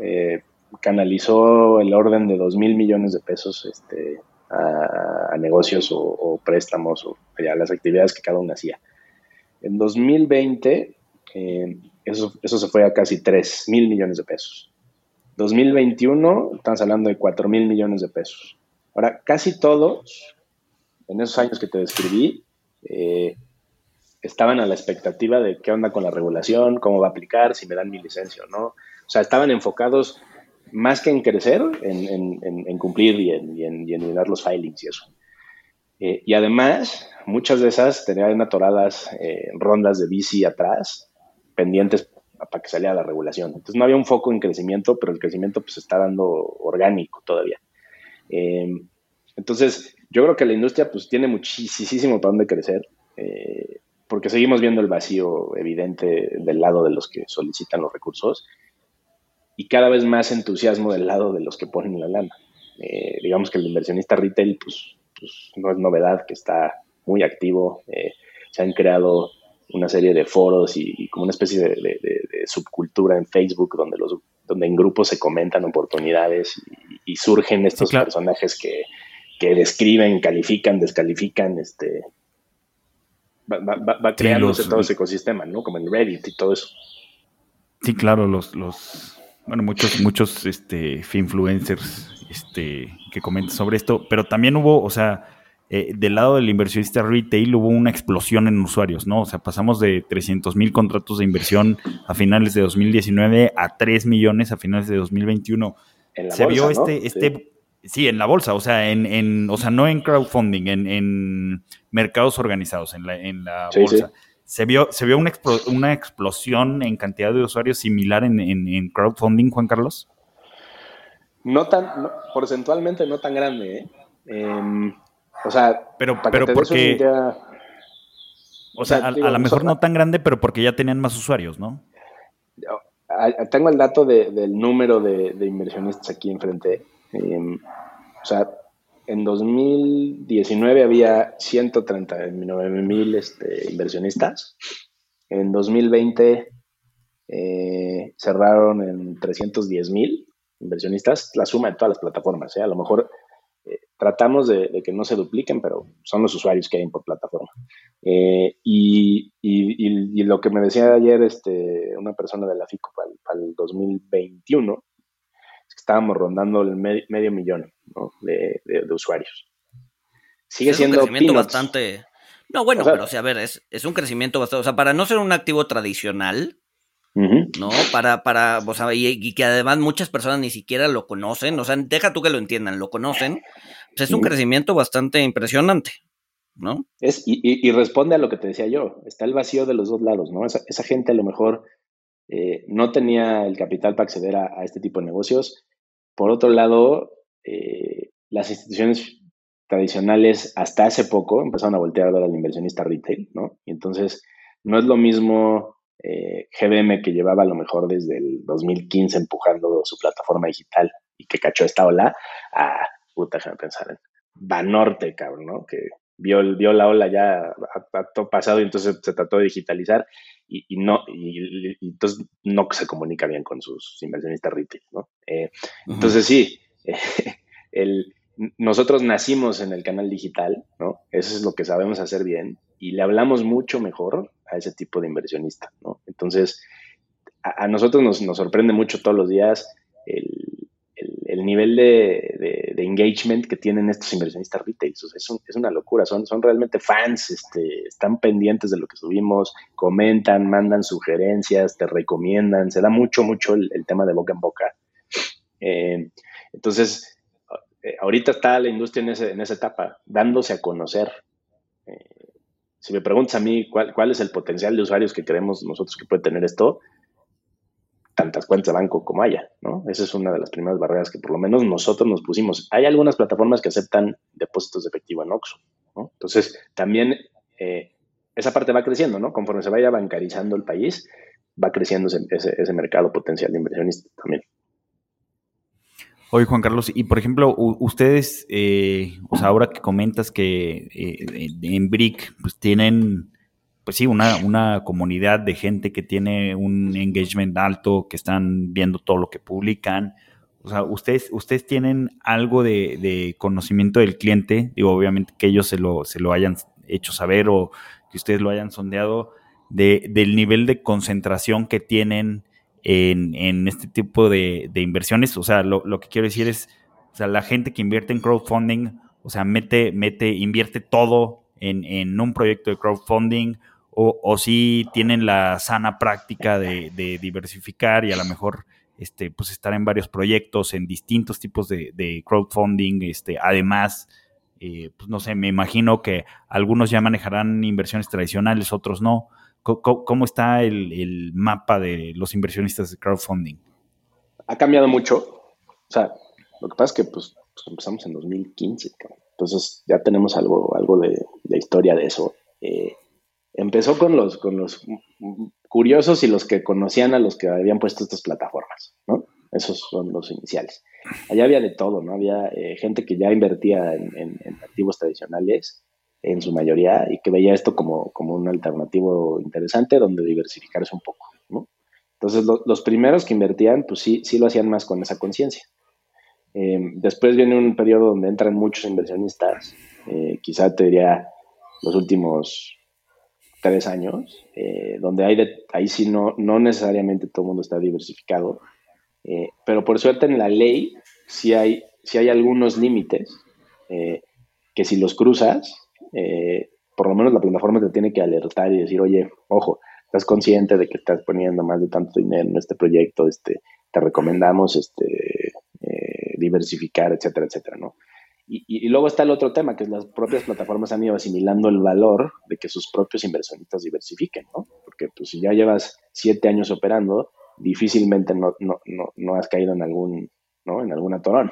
eh, canalizó el orden de 2 mil millones de pesos este, a, negocios o, préstamos o ya las actividades que cada uno hacía. En 2020, eh, eso, eso se fue a casi 3 mil millones de pesos. 2021, estamos hablando de 4 mil millones de pesos. Ahora, casi todos, en esos años que te describí, eh, estaban a la expectativa de qué onda con la regulación, cómo va a aplicar, si me dan mi licencia o no. O sea, estaban enfocados más que en crecer, en, cumplir y en, y llenar los filings y eso. Eh, y además, muchas de esas tenían atoradas eh, rondas de bici atrás, pendientes para que saliera la regulación. Entonces no había un foco en crecimiento, pero el crecimiento pues está dando orgánico todavía. Eh, entonces, yo creo que la industria pues tiene muchísimo para dónde crecer, porque seguimos viendo el vacío evidente del lado de los que solicitan los recursos y cada vez más entusiasmo del lado de los que ponen la lana. Eh, digamos que el inversionista retail, pues, pues, no es novedad, que está muy activo. Eh, se han creado una serie de foros y, como una especie de, subcultura en Facebook donde, los, donde en grupos se comentan oportunidades y, surgen estos personajes que, describen, califican, descalifican, este, va, va, creándose todo ese ecosistema, ¿no? Como en Reddit y todo eso. Sí, claro, los, los, bueno, muchos, muchos este, influencers este, que comentan sobre esto, pero también hubo, o sea, eh, del lado del inversionista retail hubo una explosión en usuarios, ¿no? O sea, pasamos de 300 mil contratos de inversión a finales de 2019 a 3 millones a finales de 2021. Se vio este, este, sí. en la bolsa, o sea, en, en, o sea, no en crowdfunding, en, en mercados organizados, en la, en la bolsa. ¿Se vio, se vio una, una explosión en cantidad de usuarios similar en, crowdfunding, Juan Carlos? No tan, porcentualmente no tan grande, ¿eh? Em, o sea, pero, pero porque... O sea, a, lo mejor no tan grande, pero porque ya tenían más usuarios, ¿no? Tengo el dato del número de, inversionistas aquí enfrente. Em, o sea, en 2019 había 139 mil este, inversionistas. En 2020 eh, cerraron en 310 mil inversionistas, la suma de todas las plataformas. ¿eh? A lo mejor tratamos de, que no se dupliquen, pero son los usuarios que hay por plataforma. Y, lo que me decía ayer este, una persona de la FICO para, el 2021 es que estábamos rondando el medio millón de, usuarios. Sigue siendo un crecimiento bastante. No, bueno, pero o sea, a ver, es, es un crecimiento bastante. O sea, para no ser un activo tradicional, ¿no? Para, para, o sea, y, que además muchas personas ni siquiera lo conocen, o sea, deja tú que lo entiendan, lo conocen, pues es un crecimiento bastante impresionante, ¿no? Es, y, responde a lo que te decía yo, está el vacío de los dos lados, ¿no? Esa, esa gente a lo mejor eh, no tenía el capital para acceder a, este tipo de negocios. Por otro lado, eh, las instituciones tradicionales hasta hace poco empezaron a voltear a ver al inversionista retail, ¿no? Y entonces no es lo mismo eh, GBM que llevaba a lo mejor desde el 2015 empujando su plataforma digital y que cachó esta ola a, puta, déjame pensar en Banorte, cabrón, ¿no? Que vio, vio la ola ya a, todo pasado y entonces se trató de digitalizar y, no, y, entonces no se comunica bien con sus inversionistas retail, ¿no? Eh, entonces sí, el, nosotros nacimos en el canal digital, ¿no? Eso es lo que sabemos hacer bien y le hablamos mucho mejor a ese tipo de inversionista, ¿no? Entonces, a, nosotros nos, nos, sorprende mucho todos los días el, el, nivel de, engagement que tienen estos inversionistas retail. Es, una locura, son, son realmente fans, este, están pendientes de lo que subimos, comentan, mandan sugerencias, te recomiendan, se da mucho, mucho el, tema de boca en boca. Eh, entonces, eh, ahorita está la industria en, ese, en, esa etapa, dándose a conocer. Eh, si me preguntas a mí cuál, cuál es el potencial de usuarios que creemos nosotros que puede tener esto, tantas cuentas de banco como haya, ¿no? Esa es una de las primeras barreras que por lo menos nosotros nos pusimos. Hay algunas plataformas que aceptan depósitos de efectivo en Oxxo, ¿no? Entonces, también eh, esa parte va creciendo, ¿no? Conforme se vaya bancarizando el país, va creciendo ese, ese mercado potencial de inversionistas también. Oye, Juan Carlos, y por ejemplo, ustedes, eh, o sea, ahora que comentas que eh, en BRIC, pues tienen, pues sí, una, una comunidad de gente que tiene un engagement alto, que están viendo todo lo que publican. O sea, ustedes, ustedes tienen algo de, conocimiento del cliente, digo, obviamente que ellos se lo, se lo hayan hecho saber o que ustedes lo hayan sondeado, de, del nivel de concentración que tienen en, este tipo de, inversiones. O sea, lo, que quiero decir es, o sea, la gente que invierte en crowdfunding, o sea, mete, mete, invierte todo en, un proyecto de crowdfunding, o, o si tienen la sana práctica de, diversificar y a lo mejor este, pues estar en varios proyectos, en distintos tipos de, crowdfunding, este, además, eh, pues no sé, me imagino que algunos ya manejarán inversiones tradicionales, otros no. ¿Cómo, está el, mapa de los inversionistas de crowdfunding? Ha cambiado mucho. O sea, lo que pasa es que pues, pues empezamos en 2015, entonces ya tenemos algo, algo de, historia de eso. Eh, empezó con los, con los curiosos y los que conocían a los que habían puesto estas plataformas, ¿no? Esos son los iniciales. Allá había de todo, ¿no? Había eh, gente que ya invertía en activos tradicionales en su mayoría y que veía esto como, como un alternativo interesante donde diversificarse un poco. ¿no? Entonces, los primeros que invertían, pues sí, sí lo hacían más con esa conciencia. Eh, después viene un periodo donde entran muchos inversionistas, eh, quizá te diría los últimos tres años, eh, donde hay de, ahí sí no, no necesariamente todo el mundo está diversificado, pero por suerte en la ley sí hay, sí hay algunos límites que si los cruzas, eh, por lo menos la plataforma te tiene que alertar y decir, oye, ojo, estás consciente de que estás poniendo más de tanto dinero en este proyecto, este, te recomendamos este, eh, diversificar, etcétera, etcétera, ¿no? Y, luego está el otro tema, que es las propias plataformas han ido asimilando el valor de que sus propios inversionistas diversifiquen, ¿no? Porque pues si ya llevas siete años operando, difícilmente no, no, no, no has caído en algún, ¿no? En algún atorón.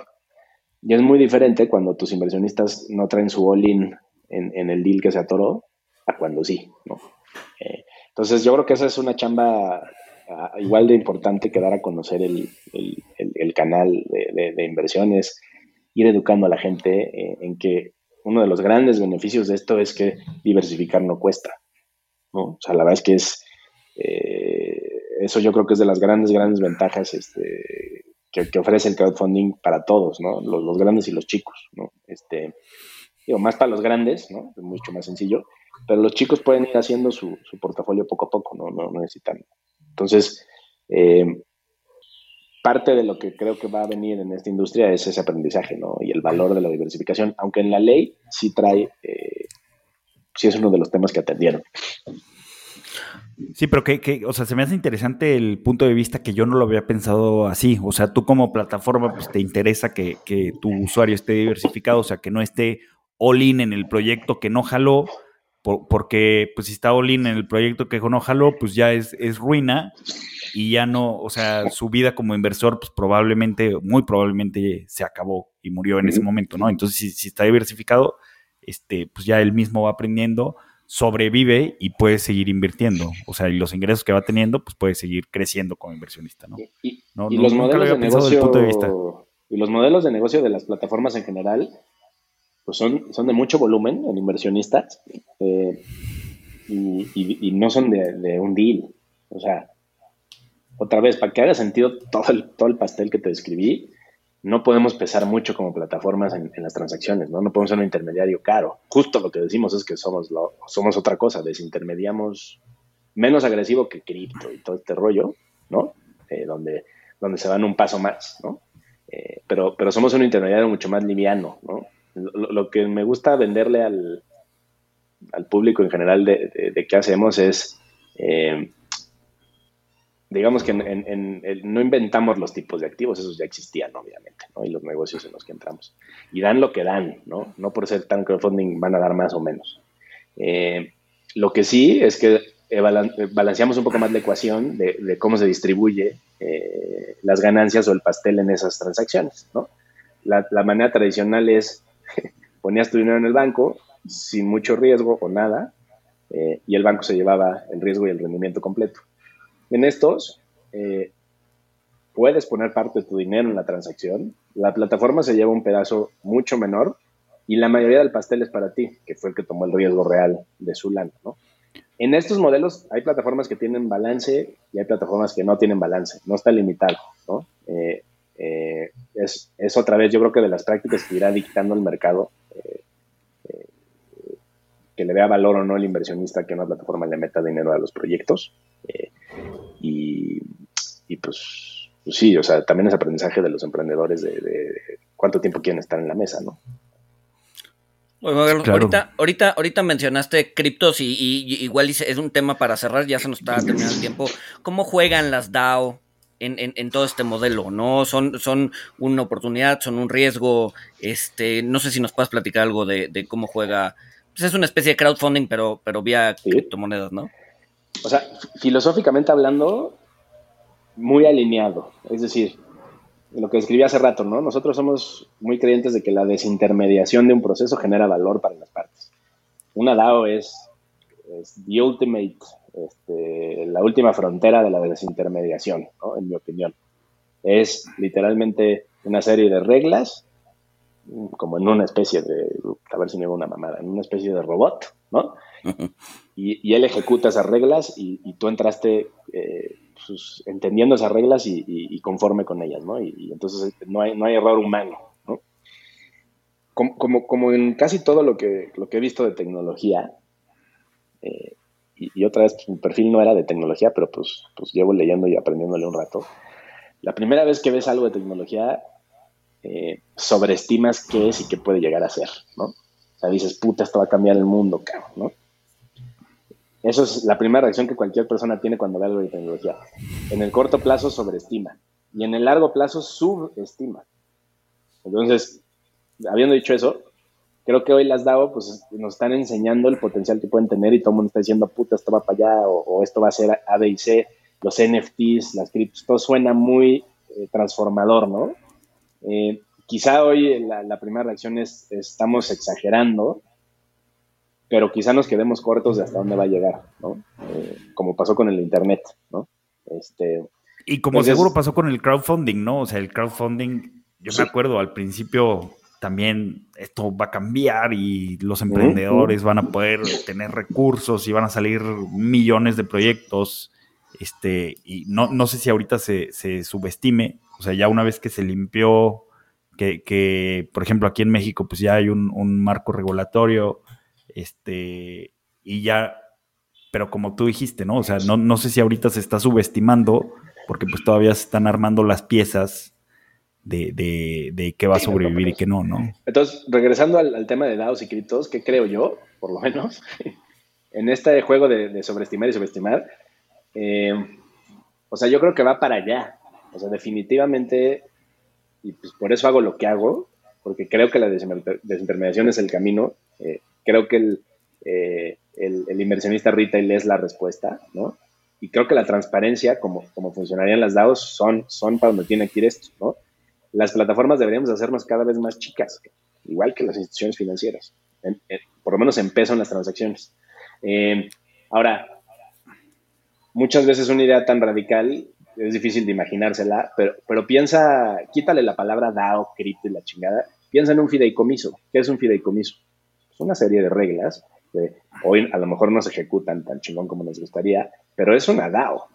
Y es muy diferente cuando tus inversionistas no traen su all-in en, el deal que se atoró a cuando sí, ¿no? Eh, entonces yo creo que esa es una chamba ah, igual de importante que dar a conocer el, canal de, inversiones. Ir educando a la gente eh, en que uno de los grandes beneficios de esto es que diversificar no cuesta. ¿no? O sea, la verdad es que es, eh, eso yo creo que es de las grandes, grandes ventajas este, que, ofrece el crowdfunding para todos, ¿no? Los, grandes y los chicos, ¿no? Este, digo, más para los grandes, ¿no? Es mucho más sencillo, pero los chicos pueden ir haciendo su, portafolio poco a poco, ¿no? No, necesitan. Entonces, eh, parte de lo que creo que va a venir en esta industria es ese aprendizaje, ¿no? Y el valor de la diversificación, aunque en la ley sí trae, eh, sí es uno de los temas que atendieron. Sí, pero que, o sea, se me hace interesante el punto de vista que yo no lo había pensado así. O sea, tú como plataforma, pues te interesa que, que tu usuario esté diversificado, o sea, que no esté all in en el proyecto que no jaló, porque pues si está all in en el proyecto que no jaló, pues ya es, es ruina y ya no, o sea, su vida como inversor, pues probablemente, muy probablemente se acabó y murió en ese momento, ¿no? Entonces, si, si está diversificado, este, pues ya él mismo va aprendiendo sobrevive y puede seguir invirtiendo. O sea, y los ingresos que va teniendo, pues puede seguir creciendo como inversionista, ¿no? Y, los modelos de negocio, Y los modelos de negocio de las plataformas en general, pues son, son de mucho volumen en inversionistas eh, y, no son de, un deal. O sea, otra vez, para que haga sentido todo el, todo el pastel que te describí, no podemos pesar mucho como plataformas en, las transacciones, ¿no? No podemos ser un intermediario caro. Justo lo que decimos es que somos, lo, somos otra cosa, desintermediamos menos agresivo que cripto y todo este rollo, ¿no? Eh, donde, donde se van un paso más, ¿no? Eh, pero, pero somos un intermediario mucho más liviano, ¿no? Lo, que me gusta venderle al, al público en general de, de, qué hacemos es... Eh, digamos que no inventamos los tipos de activos, esos ya existían, obviamente, ¿no? Y los negocios en los que entramos. Y dan lo que dan, ¿no? No por ser tan crowdfunding van a dar más o menos. Eh, lo que sí es que balanceamos un poco más la ecuación de, cómo se distribuye eh, las ganancias o el pastel en esas transacciones, ¿no? La, manera tradicional es ponías tu dinero en el banco sin mucho riesgo o nada eh, y el banco se llevaba el riesgo y el rendimiento completo en estos, eh, puedes poner parte de tu dinero en la transacción, la plataforma se lleva un pedazo mucho menor y la mayoría del pastel es para ti, que fue el que tomó el riesgo real de su lana. En estos modelos hay plataformas que tienen balance y hay plataformas que no tienen balance, no está limitado, ¿no? Eh, eh, es, es, otra vez, yo creo que de las prácticas que irá dictando el mercado, que le vea valor o no el inversionista que una plataforma le meta dinero a los proyectos. Y, pues, pues, sí, o sea, también es aprendizaje de los emprendedores de, cuánto tiempo quieren estar en la mesa, ¿no? ahorita, ahorita, ahorita mencionaste criptos y, igual es un tema para cerrar, ya se nos está terminando el tiempo. ¿Cómo juegan las DAO en, todo este modelo? ¿No? Son, son una oportunidad, son un riesgo. Este, no sé si nos puedes platicar algo de, cómo juega. Pues es una especie de crowdfunding, pero, pero vía criptomonedas, ¿no? o sea, filosóficamente hablando, muy alineado. Es decir, lo que escribí hace rato, ¿no? Nosotros somos muy creyentes de que la desintermediación de un proceso genera valor para las partes. Una DAO es, the ultimate, este, la última frontera de la desintermediación, ¿no? En mi opinión. Es literalmente una serie de reglas, como en una especie de, a ver si me hago una mamada, en una especie de robot, ¿no? y, él ejecuta esas reglas y, tú entraste eh, pues, entendiendo esas reglas y, conforme con ellas, ¿no? Y, entonces no hay, no hay error humano, ¿no? Como, como, en casi todo lo que, lo que he visto de tecnología, eh, y, otra vez pues, mi perfil no era de tecnología, pero pues, pues llevo leyendo y aprendiéndole un rato. La primera vez que ves algo de tecnología, eh, sobreestimas qué es y qué puede llegar a ser, ¿no? O sea, dices, puta, esto va a cambiar el mundo, cabrón, ¿no? Eso es la primera reacción que cualquier persona tiene cuando ve algo de tecnología. En el corto plazo sobreestima y en el largo plazo subestima. Entonces, habiendo dicho eso, creo que hoy las DAO pues, nos están enseñando el potencial que pueden tener y todo el mundo está diciendo, puta, esto va para allá o, esto va a ser A, B y C, los NFTs, las criptos, todo suena muy eh, transformador, ¿no? Eh, quizá hoy la, la, primera reacción es estamos exagerando, pero quizá nos quedemos cortos de hasta dónde va a llegar, ¿no? Eh, como pasó con el Internet, ¿no? Este, y como seguro pasó con el crowdfunding, ¿no? O sea, el crowdfunding, yo me acuerdo al principio, también esto va a cambiar y los emprendedores van a poder tener recursos y van a salir millones de proyectos. Este, y no, no sé si ahorita se, se subestime, o sea, ya una vez que se limpió, que, que por ejemplo, aquí en México, pues ya hay un, un marco regulatorio, este, y ya, pero como tú dijiste, ¿no? O sea, no, no sé si ahorita se está subestimando, porque pues todavía se están armando las piezas de, de, de qué va a sobrevivir y qué no, ¿no? Entonces, regresando al, tema de DAOs y criptos, ¿qué creo yo, por lo menos, en este juego de, sobreestimar y subestimar? Eh, o sea, yo creo que va para allá. O sea, definitivamente, y pues por eso hago lo que hago, porque creo que la desintermediación es el camino. Eh, creo que eh, el, el, inversionista retail es la respuesta, ¿no? Y creo que la transparencia, como, como funcionarían las DAOs, son, son para donde tiene que ir esto, ¿no? Las plataformas deberíamos hacernos cada vez más chicas, igual que las instituciones financieras, por lo menos en peso en las transacciones. Eh, ahora, muchas veces una idea tan radical es difícil de imaginársela, pero, pero piensa, quítale la palabra DAO, cripto y la chingada, piensa en un fideicomiso. ¿Qué es un fideicomiso? Es una serie de reglas que hoy a lo mejor no se ejecutan tan chingón como nos gustaría, pero es una DAO.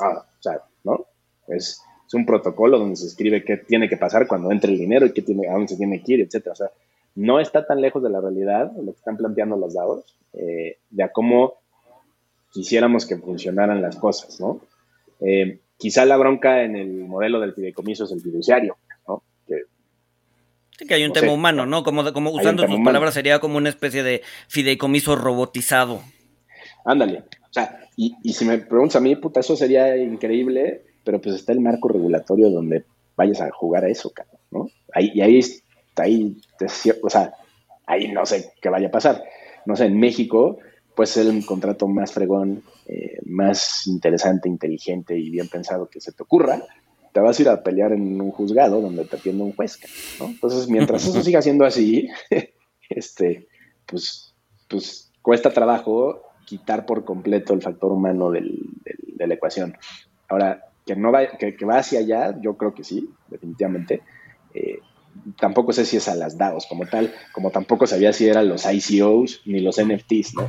Ah, o sea, ¿no? Es, es un protocolo donde se escribe qué tiene que pasar cuando entre el dinero y qué tiene, a dónde se tiene que ir, etcétera. O sea, no está tan lejos de la realidad lo que están planteando los dados, eh, de a cómo quisiéramos que funcionaran las cosas, ¿no? Eh, quizá la bronca en el modelo del fideicomiso es el fiduciario, ¿no? Que, sí, que hay un tema humano, ¿no? Como, como usando tus palabras, sería como una especie de fideicomiso robotizado. Ándale. O sea, y, y si me preguntas a mí, puta, eso sería increíble pero pues está el marco regulatorio donde vayas a jugar a eso, ¿no? Ahí, y ahí, ahí, o sea, ahí no sé qué vaya a pasar. No sé, en México puede ser un contrato más fregón, eh, más interesante, inteligente y bien pensado que se te ocurra, te vas a ir a pelear en un juzgado donde te atiende un juez, ¿no? Entonces, mientras eso siga siendo así, este, pues, pues cuesta trabajo quitar por completo el factor humano del, de la ecuación. Ahora, que no va, que, va hacia allá, yo creo que sí, definitivamente. Eh, tampoco sé si es a las DAOs como tal, como tampoco sabía si eran los ICOs ni los NFTs, ¿no?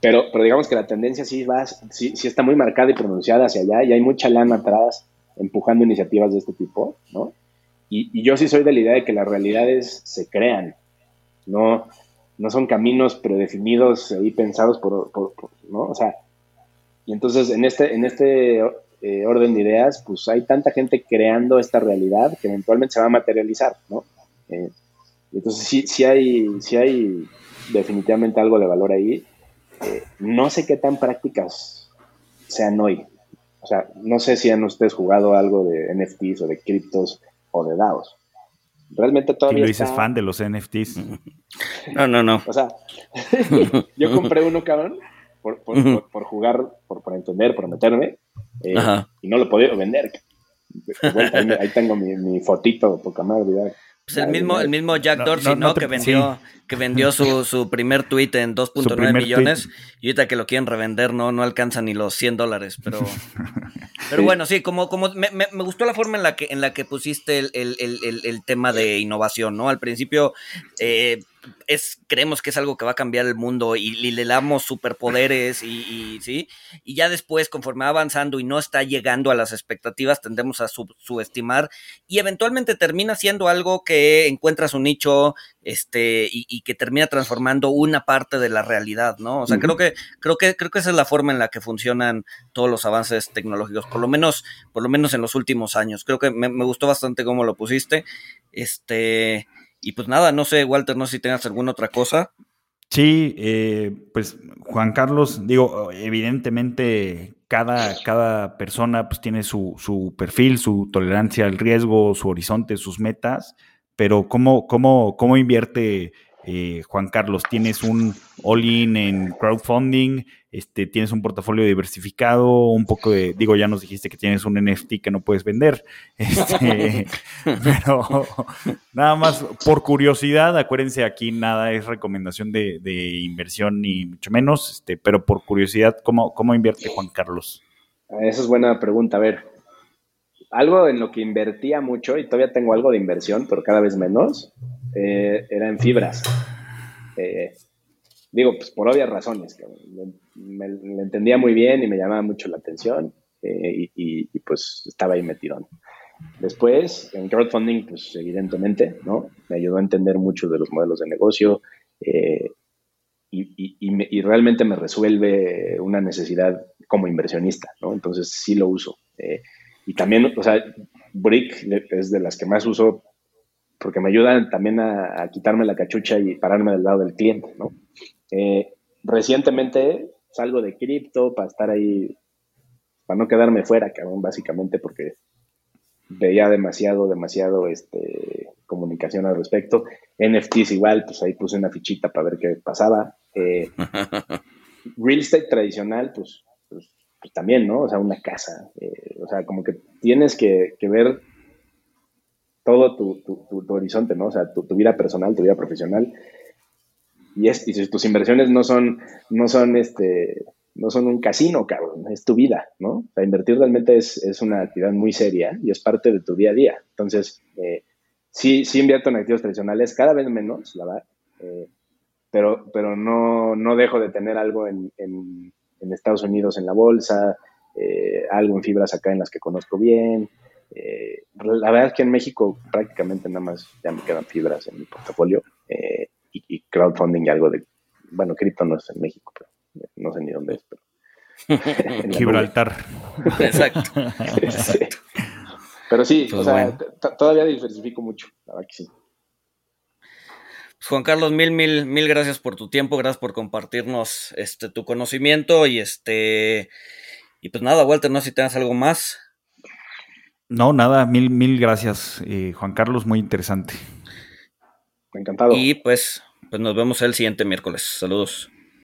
Pero, pero digamos que la tendencia sí, va, sí, está muy marcada y pronunciada hacia allá y hay mucha lana atrás empujando iniciativas de este tipo, ¿no? Y, yo sí soy de la idea de que las realidades se crean, no, no son caminos predefinidos y pensados por, por, ¿no? O sea, y entonces en este, en este eh, orden de ideas, pues hay tanta gente creando esta realidad que eventualmente se va a materializar, ¿no? Eh, entonces sí, sí, hay, sí hay definitivamente algo de valor ahí. Eh, no sé qué tan prácticas sean hoy. O sea, no sé si han ustedes jugado algo de NFTs o de criptos o de DAOs. Realmente todavía. Y Luis es fan de los NFTs. No, no, no. O sea, yo compré uno, cabrón, por, por, jugar, por, por entender, por meterme, eh, y no lo podía vender. ahí, tengo mi, fotito, poca madre. Pues el mismo, el mismo Jack Dorsey, ¿no? que vendió, que vendió su, su primer tweet en 2.9 millones y ahorita que lo quieren revender no, no alcanza ni los 100 dólares, pero, pero bueno, sí, como, como me, me, gustó la forma en la que, en la que pusiste el, el, el, el tema de innovación, ¿no? Al principio eh, es, creemos que es algo que va a cambiar el mundo y, le damos superpoderes y, ¿sí? y ya después, conforme va avanzando y no está llegando a las expectativas, tendemos a subestimar y eventualmente termina siendo algo que encuentra su nicho este, y, que termina transformando una parte de la realidad, ¿no? O sea, creo que, creo que, creo que esa es la forma en la que funcionan todos los avances tecnológicos, por lo menos, por lo menos en los últimos años. Creo que me, me gustó bastante cómo lo pusiste. Este, y pues nada, no sé, Walter, no sé si tengas alguna otra cosa. Sí, eh, pues Juan Carlos, digo, evidentemente cada, cada persona pues tiene su, su, perfil, su tolerancia al riesgo, su horizonte, sus metas, pero ¿cómo, cómo, cómo invierte eh, Juan Carlos? ¿Tienes un all-in en crowdfunding? Este, ¿Tienes un portafolio diversificado? Un poco de, digo, ya nos dijiste que tienes un NFT que no puedes vender, este, pero nada más por curiosidad, acuérdense, aquí nada es recomendación de, inversión ni mucho menos, este, pero por curiosidad, ¿cómo, ¿cómo invierte Juan Carlos? Esa es buena pregunta. A ver, algo en lo que invertía mucho, y todavía tengo algo de inversión, pero cada vez menos, eh, era en fibras. Eh, digo, pues por obvias razones, me, entendía muy bien y me llamaba mucho la atención eh, y, pues estaba ahí metido. Después, en crowdfunding, pues evidentemente, ¿no? Me ayudó a entender mucho de los modelos de negocio y, y, realmente me resuelve una necesidad como inversionista, ¿no? Entonces sí lo uso. y también, o sea, Brick es de las que más uso porque me ayudan también a, quitarme la cachucha y pararme del lado del cliente, ¿no? Eh, recientemente salgo de cripto para estar ahí, para no quedarme fuera, cabrón, básicamente porque veía demasiado, demasiado este, comunicación al respecto. NFTs igual, pues ahí puse una fichita para ver qué pasaba. Eh, real estate tradicional, pues, pues, pues, también, ¿no? O sea, una casa. Eh, o sea, como que tienes que, que ver todo tu, tu, horizonte, ¿no? O sea, tu, vida personal, tu vida profesional. Y, es, y tus inversiones no son, no son este, no son un casino, cabrón, es tu vida, ¿no? Invertir realmente es, es una actividad muy seria y es parte de tu día a día. Entonces, eh, sí, sí invierto en activos tradicionales, cada vez menos, la verdad, eh, pero, pero no, no dejo de tener algo en, en, Estados Unidos en la bolsa, eh, algo en fibras acá en las que conozco bien, eh, la verdad es que en México prácticamente nada más ya me quedan fibras en mi portafolio crowdfunding y algo de, bueno, cripto no es en México, pero no sé ni dónde es, pero... Gibraltar. Exacto. Pero sí, pues o sea, todavía diversifico mucho, la verdad que sí. Pues, Juan Carlos, mil, mil, mil gracias por tu tiempo, gracias por compartirnos este tu conocimiento y este y pues nada, Walter, no sé si tengas algo más. No, nada, mil, mil gracias, eh, Juan Carlos, muy interesante. Encantado. Y pues, pues nos vemos el siguiente miércoles. Saludos.